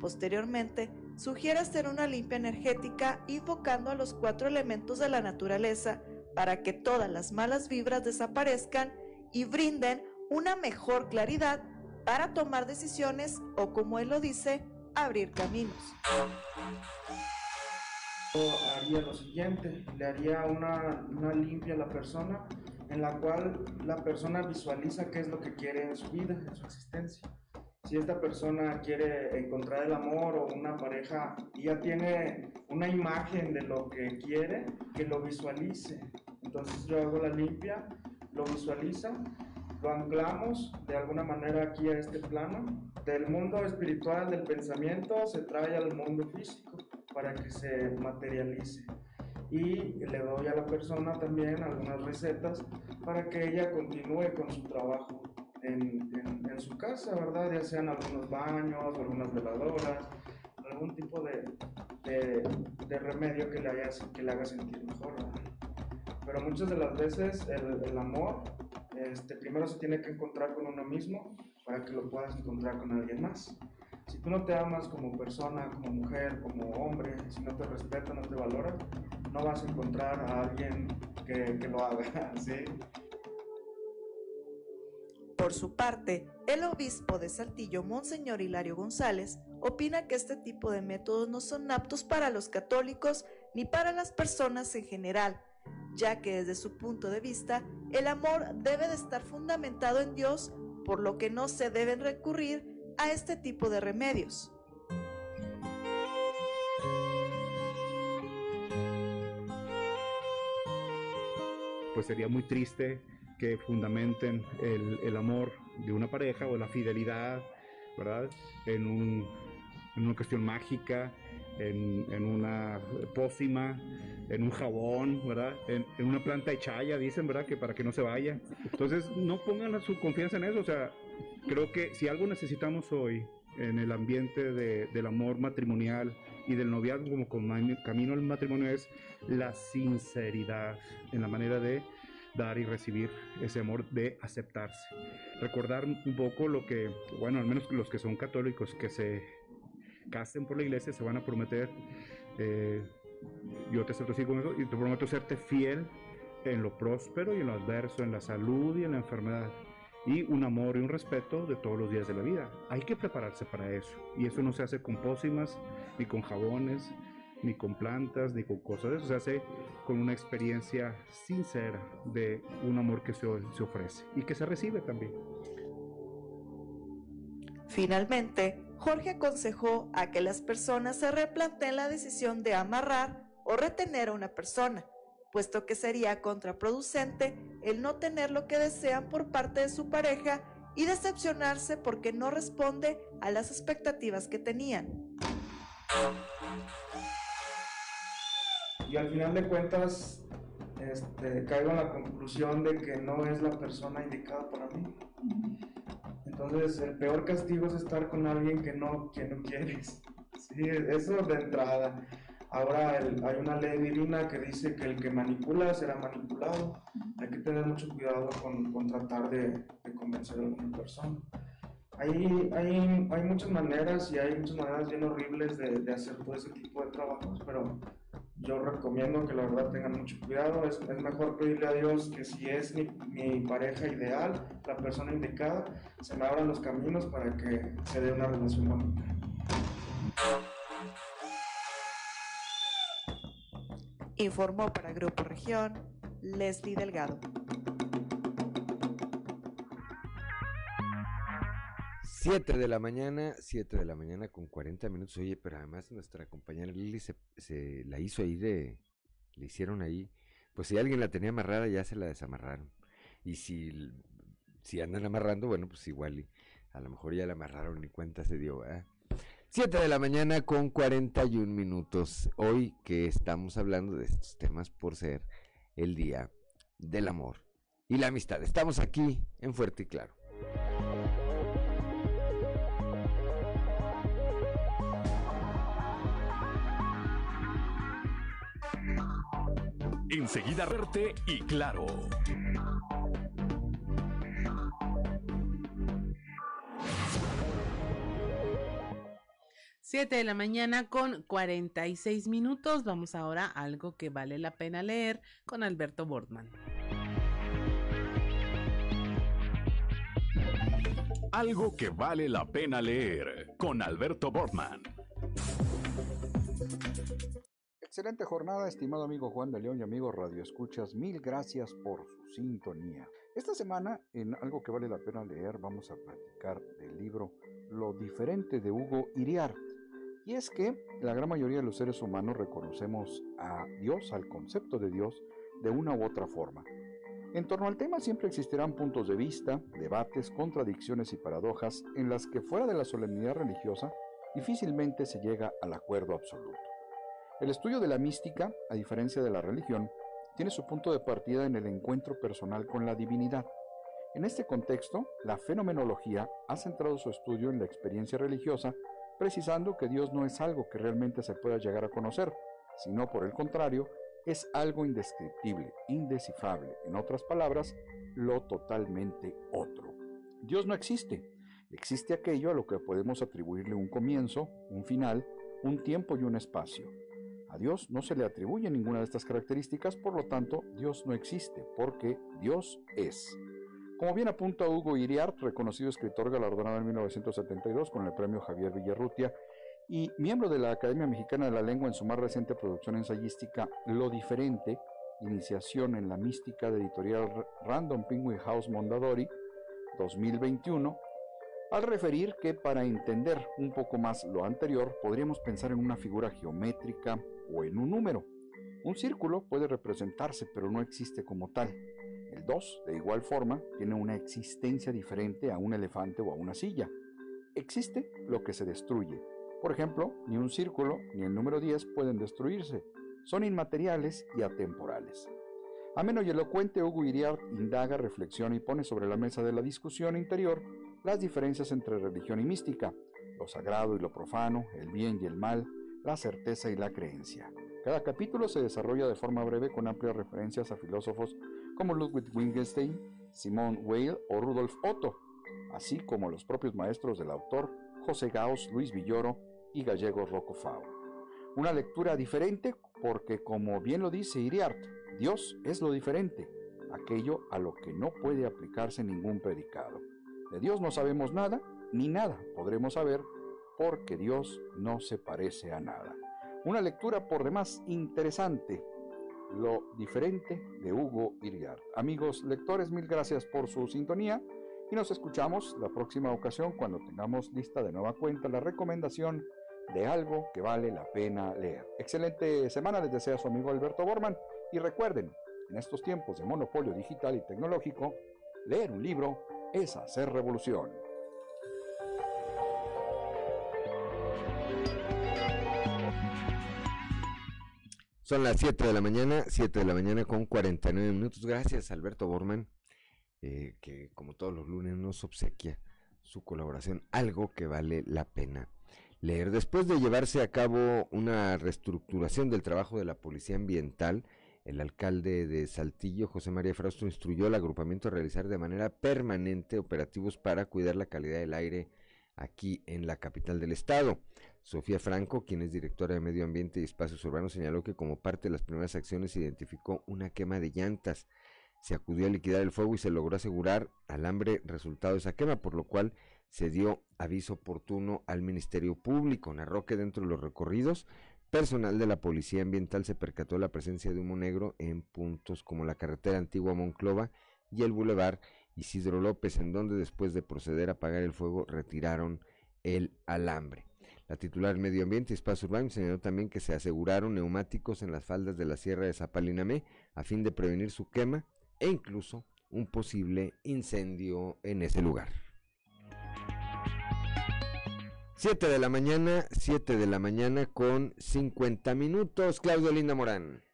Posteriormente, sugiere hacer una limpia energética invocando a los cuatro elementos de la naturaleza para que todas las malas vibras desaparezcan y brinden una mejor claridad para tomar decisiones o, como él lo dice, abrir caminos. Haría lo siguiente, le haría una limpia a la persona en la cual la persona visualiza qué es lo que quiere en su vida, en su existencia. Si esta persona quiere encontrar el amor o una pareja y ya tiene una imagen de lo que quiere, que lo visualice. Entonces yo hago la limpia, lo visualiza, lo anclamos de alguna manera aquí a este plano. Del mundo espiritual, del pensamiento, se trae al mundo físico para que se materialice y le doy a la persona también algunas recetas para que ella continúe con su trabajo en, en, su casa, ¿verdad? Ya sean algunos baños, algunas veladoras, algún tipo de, de, de remedio que le, haya, que le haga sentir mejor, Pero muchas de las veces el, el amor este, primero se tiene que encontrar con uno mismo para que lo puedas encontrar con alguien más. Si tú no te amas como persona, como mujer, como hombre, si no te respetas, no te valoras, no vas a encontrar a alguien que, lo haga, ¿sí? Por su parte, el obispo de Saltillo, Monseñor Hilario González, opina que este tipo de métodos no son aptos para los católicos ni para las personas en general, ya que desde su punto de vista, el amor debe de estar fundamentado en Dios, por lo que no se deben recurrir a este tipo de remedios. Pues sería muy triste que fundamenten el, amor de una pareja o la fidelidad, ¿verdad? En, un, en una cuestión mágica, en, una pócima, en un jabón, ¿verdad? En, una planta de chaya, dicen, ¿verdad? Que para que no se vaya. Entonces, no pongan su confianza en eso. O sea, creo que si algo necesitamos hoy en el ambiente del amor matrimonial y del noviazgo como camino al matrimonio es la sinceridad en la manera de dar y recibir ese amor de aceptarse. Recordar un poco lo que, bueno, al menos los que son católicos que se casen por la iglesia se van a prometer, eh, yo te acepto así con eso y te prometo serte fiel en lo próspero y en lo adverso, en la salud y en la enfermedad. Y un amor y un respeto de todos los días de la vida. Hay que prepararse para eso. Y eso no se hace con pócimas, ni con jabones, ni con plantas, ni con cosas de eso. Se hace con una experiencia sincera de un amor que se, se ofrece y que se recibe también. Finalmente, Jorge aconsejó a que las personas se replanteen la decisión de amarrar o retener a una persona, puesto que sería contraproducente el no tener lo que desean por parte de su pareja y decepcionarse porque no responde a las expectativas que tenían. Y al final de cuentas, este, caigo en la conclusión de que no es la persona indicada para mí. Entonces, el peor castigo es estar con alguien que no, que no quieres. Sí, eso de entrada. Ahora hay una ley divina que dice que el que manipula será manipulado. Hay que tener mucho cuidado con, con tratar de, de, convencer a una persona. Hay, hay, hay, muchas maneras y hay muchas maneras bien horribles de, de hacer todo ese tipo de trabajos, pero yo recomiendo que la verdad tengan mucho cuidado. Es, es mejor pedirle a Dios que si es mi, mi, pareja ideal, la persona indicada, se me abran los caminos para que se dé una relación bonita. Informó para Grupo Región Leslie Delgado. 7 de la mañana, 7 de la mañana con 40 minutos. Oye, pero además nuestra compañera Lili se, se la hizo ahí de, le hicieron ahí, pues si alguien la tenía amarrada ya se la desamarraron. Y si, si andan amarrando, bueno, pues igual a lo mejor ya la amarraron y cuenta se dio, ¿verdad? 7 de la mañana con 41 minutos. Hoy que estamos hablando de estos temas por ser el día del amor y la amistad. Estamos aquí en Fuerte y Claro. Enseguida verte y claro. Siete de la mañana con 46 minutos. Vamos ahora a algo que vale la pena leer con Alberto Bordman. Algo que vale la pena leer con Alberto Bortman. Excelente jornada, estimado amigo Juan de León y amigo Radio Escuchas. Mil gracias por su sintonía. Esta semana, en algo que vale la pena leer, vamos a platicar del libro Lo diferente de Hugo Iriart. Y es que la gran mayoría de los seres humanos reconocemos a Dios, al concepto de Dios, de una u otra forma. En torno al tema siempre existirán puntos de vista, debates, contradicciones y paradojas en las que fuera de la solemnidad religiosa difícilmente se llega al acuerdo absoluto. El estudio de la mística, a diferencia de la religión, tiene su punto de partida en el encuentro personal con la divinidad. En este contexto, la fenomenología ha centrado su estudio en la experiencia religiosa, precisando que Dios no es algo que realmente se pueda llegar a conocer, sino por el contrario, es algo indescriptible, indescifrable, en otras palabras, lo totalmente otro. Dios no existe, existe aquello a lo que podemos atribuirle un comienzo, un final, un tiempo y un espacio. A Dios no se le atribuye ninguna de estas características, por lo tanto, Dios no existe, porque Dios es. Como bien apunta Hugo Iriart, reconocido escritor galardonado en 1972 con el premio Javier Villarrutia, y miembro de la Academia Mexicana de la Lengua en su más reciente producción ensayística Lo Diferente, Iniciación en la Mística de editorial Random Penguin House Mondadori, 2021, al referir que para entender un poco más lo anterior podríamos pensar en una figura geométrica o en un número. Un círculo puede representarse pero no existe como tal. 2, de igual forma, tiene una existencia diferente a un elefante o a una silla. Existe lo que se destruye, por ejemplo, ni un círculo ni el número 10 pueden destruirse. Son inmateriales y atemporales. Ameno y elocuente, Hugo Iriart indaga, reflexiona y pone sobre la mesa de la discusión interior las diferencias entre religión y mística, lo sagrado y lo profano, el bien y el mal, la certeza y la creencia. Cada capítulo se desarrolla de forma breve con amplias referencias a filósofos como Ludwig Wittgenstein, Simone Weil o Rudolf Otto, así como los propios maestros del autor José Gauss, Luis Villoro y Gallegos Rocofao. Una lectura diferente porque, como bien lo dice Iriart, Dios es lo diferente, aquello a lo que no puede aplicarse ningún predicado. De Dios no sabemos nada, ni nada podremos saber, porque Dios no se parece a nada. Una lectura por demás interesante, lo diferente de Hugo Iriart. Amigos lectores, mil gracias por su sintonía y nos escuchamos la próxima ocasión cuando tengamos lista de nueva cuenta la recomendación de algo que vale la pena leer. Excelente semana les desea su amigo Alberto Borman y recuerden, en estos tiempos de monopolio digital y tecnológico, leer un libro es hacer revolución. Son las 7 de la mañana, 7 de la mañana con 49 minutos. Gracias, Alberto Borman, eh, que como todos los lunes nos obsequia su colaboración, algo que vale la pena leer. Después de llevarse a cabo una reestructuración del trabajo de la Policía Ambiental, el alcalde de Saltillo, José María Frausto, instruyó al agrupamiento a realizar de manera permanente operativos para cuidar la calidad del aire aquí en la capital del estado. Sofía Franco, quien es directora de Medio Ambiente y Espacios Urbanos, señaló que como parte de las primeras acciones identificó una quema de llantas. Se acudió a liquidar el fuego y se logró asegurar alambre resultado de esa quema, por lo cual se dio aviso oportuno al Ministerio Público. Narró que dentro de los recorridos, personal de la Policía Ambiental se percató la presencia de humo negro en puntos como la carretera antigua Monclova y el bulevar Isidro López, en donde después de proceder a apagar el fuego retiraron el alambre. La titular Medio Ambiente y Espacio Urbano señaló también que se aseguraron neumáticos en las faldas de la Sierra de Zapalinamé a fin de prevenir su quema e incluso un posible incendio en ese lugar. 7 de la mañana, 7 de la mañana con 50 minutos. Claudio Linda Morán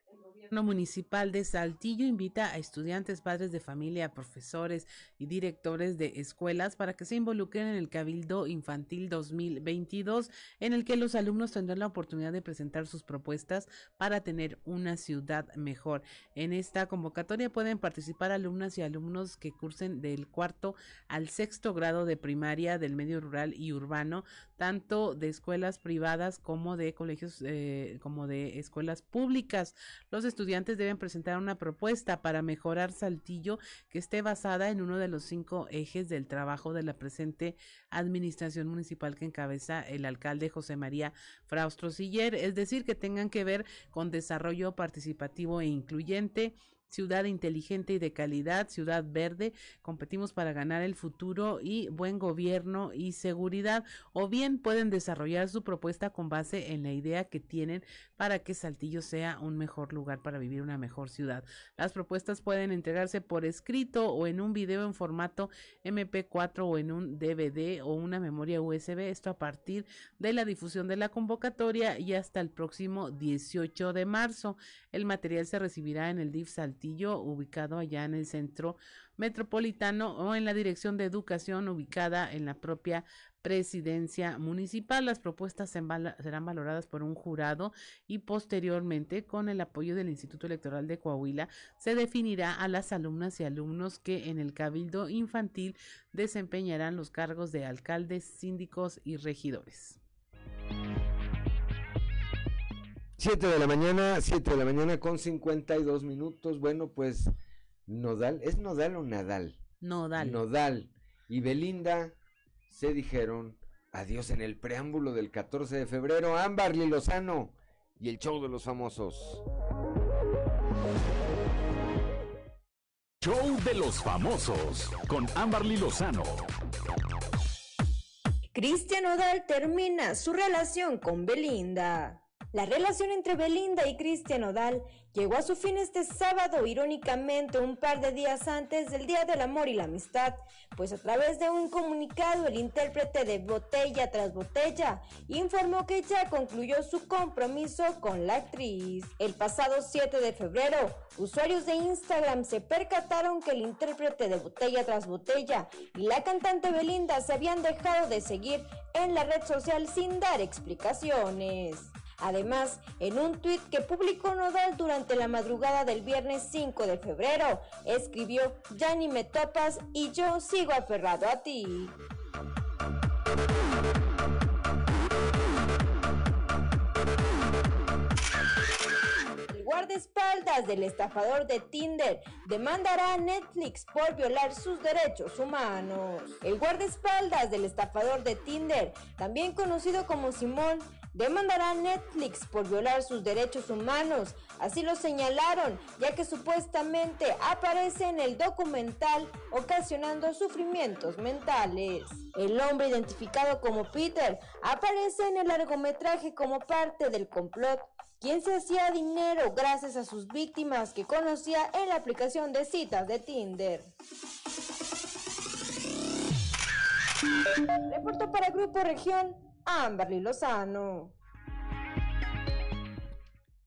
municipal de Saltillo invita a estudiantes, padres de familia, profesores y directores de escuelas para que se involucren en el Cabildo Infantil 2022, en el que los alumnos tendrán la oportunidad de presentar sus propuestas para tener una ciudad mejor. En esta convocatoria pueden participar alumnas y alumnos que cursen del cuarto al sexto grado de primaria del medio rural y urbano, tanto de escuelas privadas como de colegios, eh, como de escuelas públicas. Los estudiantes deben presentar una propuesta para mejorar Saltillo que esté basada en uno de los cinco ejes del trabajo de la presente administración municipal que encabeza el alcalde José María Fraustro Siller, es decir, que tengan que ver con desarrollo participativo e incluyente, ciudad inteligente y de calidad, ciudad verde, competimos para ganar el futuro y buen gobierno y seguridad, o bien pueden desarrollar su propuesta con base en la idea que tienen para que Saltillo sea un mejor lugar para vivir, una mejor ciudad. Las propuestas pueden entregarse por escrito o en un video en formato MP4 o en un DVD o una memoria USB, esto a partir de la difusión de la convocatoria y hasta el próximo 18 de marzo. El material se recibirá en el DIF Saltillo ubicado allá en el centro metropolitano o en la dirección de educación ubicada en la propia presidencia municipal. Las propuestas serán valoradas por un jurado y posteriormente, con el apoyo del Instituto Electoral de Coahuila, se definirá a las alumnas y alumnos que en el Cabildo Infantil desempeñarán los cargos de alcaldes, síndicos y regidores. 7 de la mañana, 7 de la mañana con 52 minutos. Bueno, pues Nodal, ¿es Nodal o Nadal? Nodal. Nodal y Belinda se dijeron adiós en el preámbulo del 14 de febrero. Ámbar Lozano y el show de los famosos. Show de los famosos con Amberly Lozano. Cristian Nodal termina su relación con Belinda. La relación entre Belinda y Cristian Odal llegó a su fin este sábado, irónicamente un par de días antes del Día del Amor y la Amistad, pues a través de un comunicado el intérprete de Botella tras Botella informó que ya concluyó su compromiso con la actriz. El pasado 7 de febrero, usuarios de Instagram se percataron que el intérprete de Botella tras Botella y la cantante Belinda se habían dejado de seguir en la red social sin dar explicaciones. Además, en un tuit que publicó Nodal durante la madrugada del viernes 5 de febrero, escribió, ya ni me topas y yo sigo aferrado a ti. El guardaespaldas del estafador de Tinder demandará a Netflix por violar sus derechos humanos. El guardaespaldas del estafador de Tinder, también conocido como Simón, demandará a Netflix por violar sus derechos humanos. Así lo señalaron, ya que supuestamente aparece en el documental ocasionando sufrimientos mentales. El hombre identificado como Peter aparece en el largometraje como parte del complot quien se hacía dinero gracias a sus víctimas que conocía en la aplicación de citas de Tinder. Reporto para Grupo Región Amberly Lozano.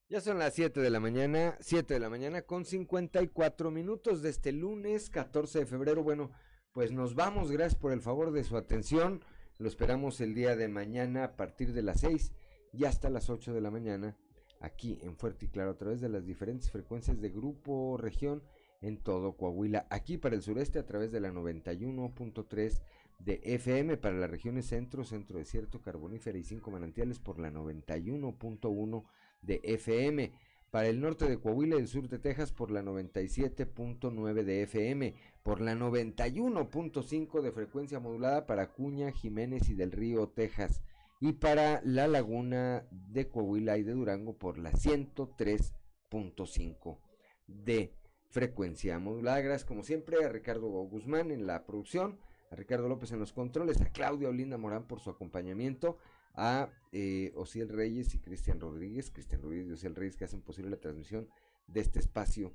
Ya son las 7 de la mañana, 7 de la mañana con 54 minutos de este lunes 14 de febrero. Bueno, pues nos vamos, gracias por el favor de su atención. Lo esperamos el día de mañana a partir de las 6 y hasta las 8 de la mañana aquí en Fuerte y Claro a través de las diferentes frecuencias de grupo región en todo Coahuila. Aquí para el sureste a través de la 91.3 de FM para las regiones centro, centro desierto, carbonífera y cinco manantiales por la 91.1 de FM. Para el norte de Coahuila y el sur de Texas por la 97.9 de FM, por la 91.5 de frecuencia modulada para Cuña, Jiménez y del Río, Texas. Y para la laguna de Coahuila y de Durango por la 103.5 de frecuencia modulada. Gracias como siempre a Ricardo Guzmán en la producción, Ricardo López en los controles, a Claudia Olinda Morán por su acompañamiento, a eh, Ociel Reyes y Cristian Rodríguez, Cristian Rodríguez y Ociel Reyes que hacen posible la transmisión de este espacio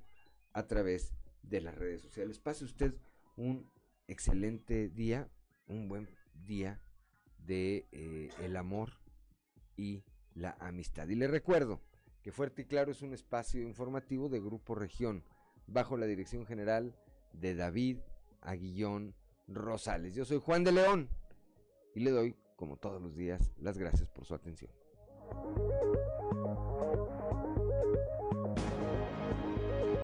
a través de las redes sociales. Pase usted un excelente día, un buen día de eh, el amor y la amistad. Y le recuerdo que Fuerte y Claro es un espacio informativo de Grupo Región, bajo la dirección general de David Aguillón Rosales. Yo soy Juan de León y le doy, como todos los días, las gracias por su atención.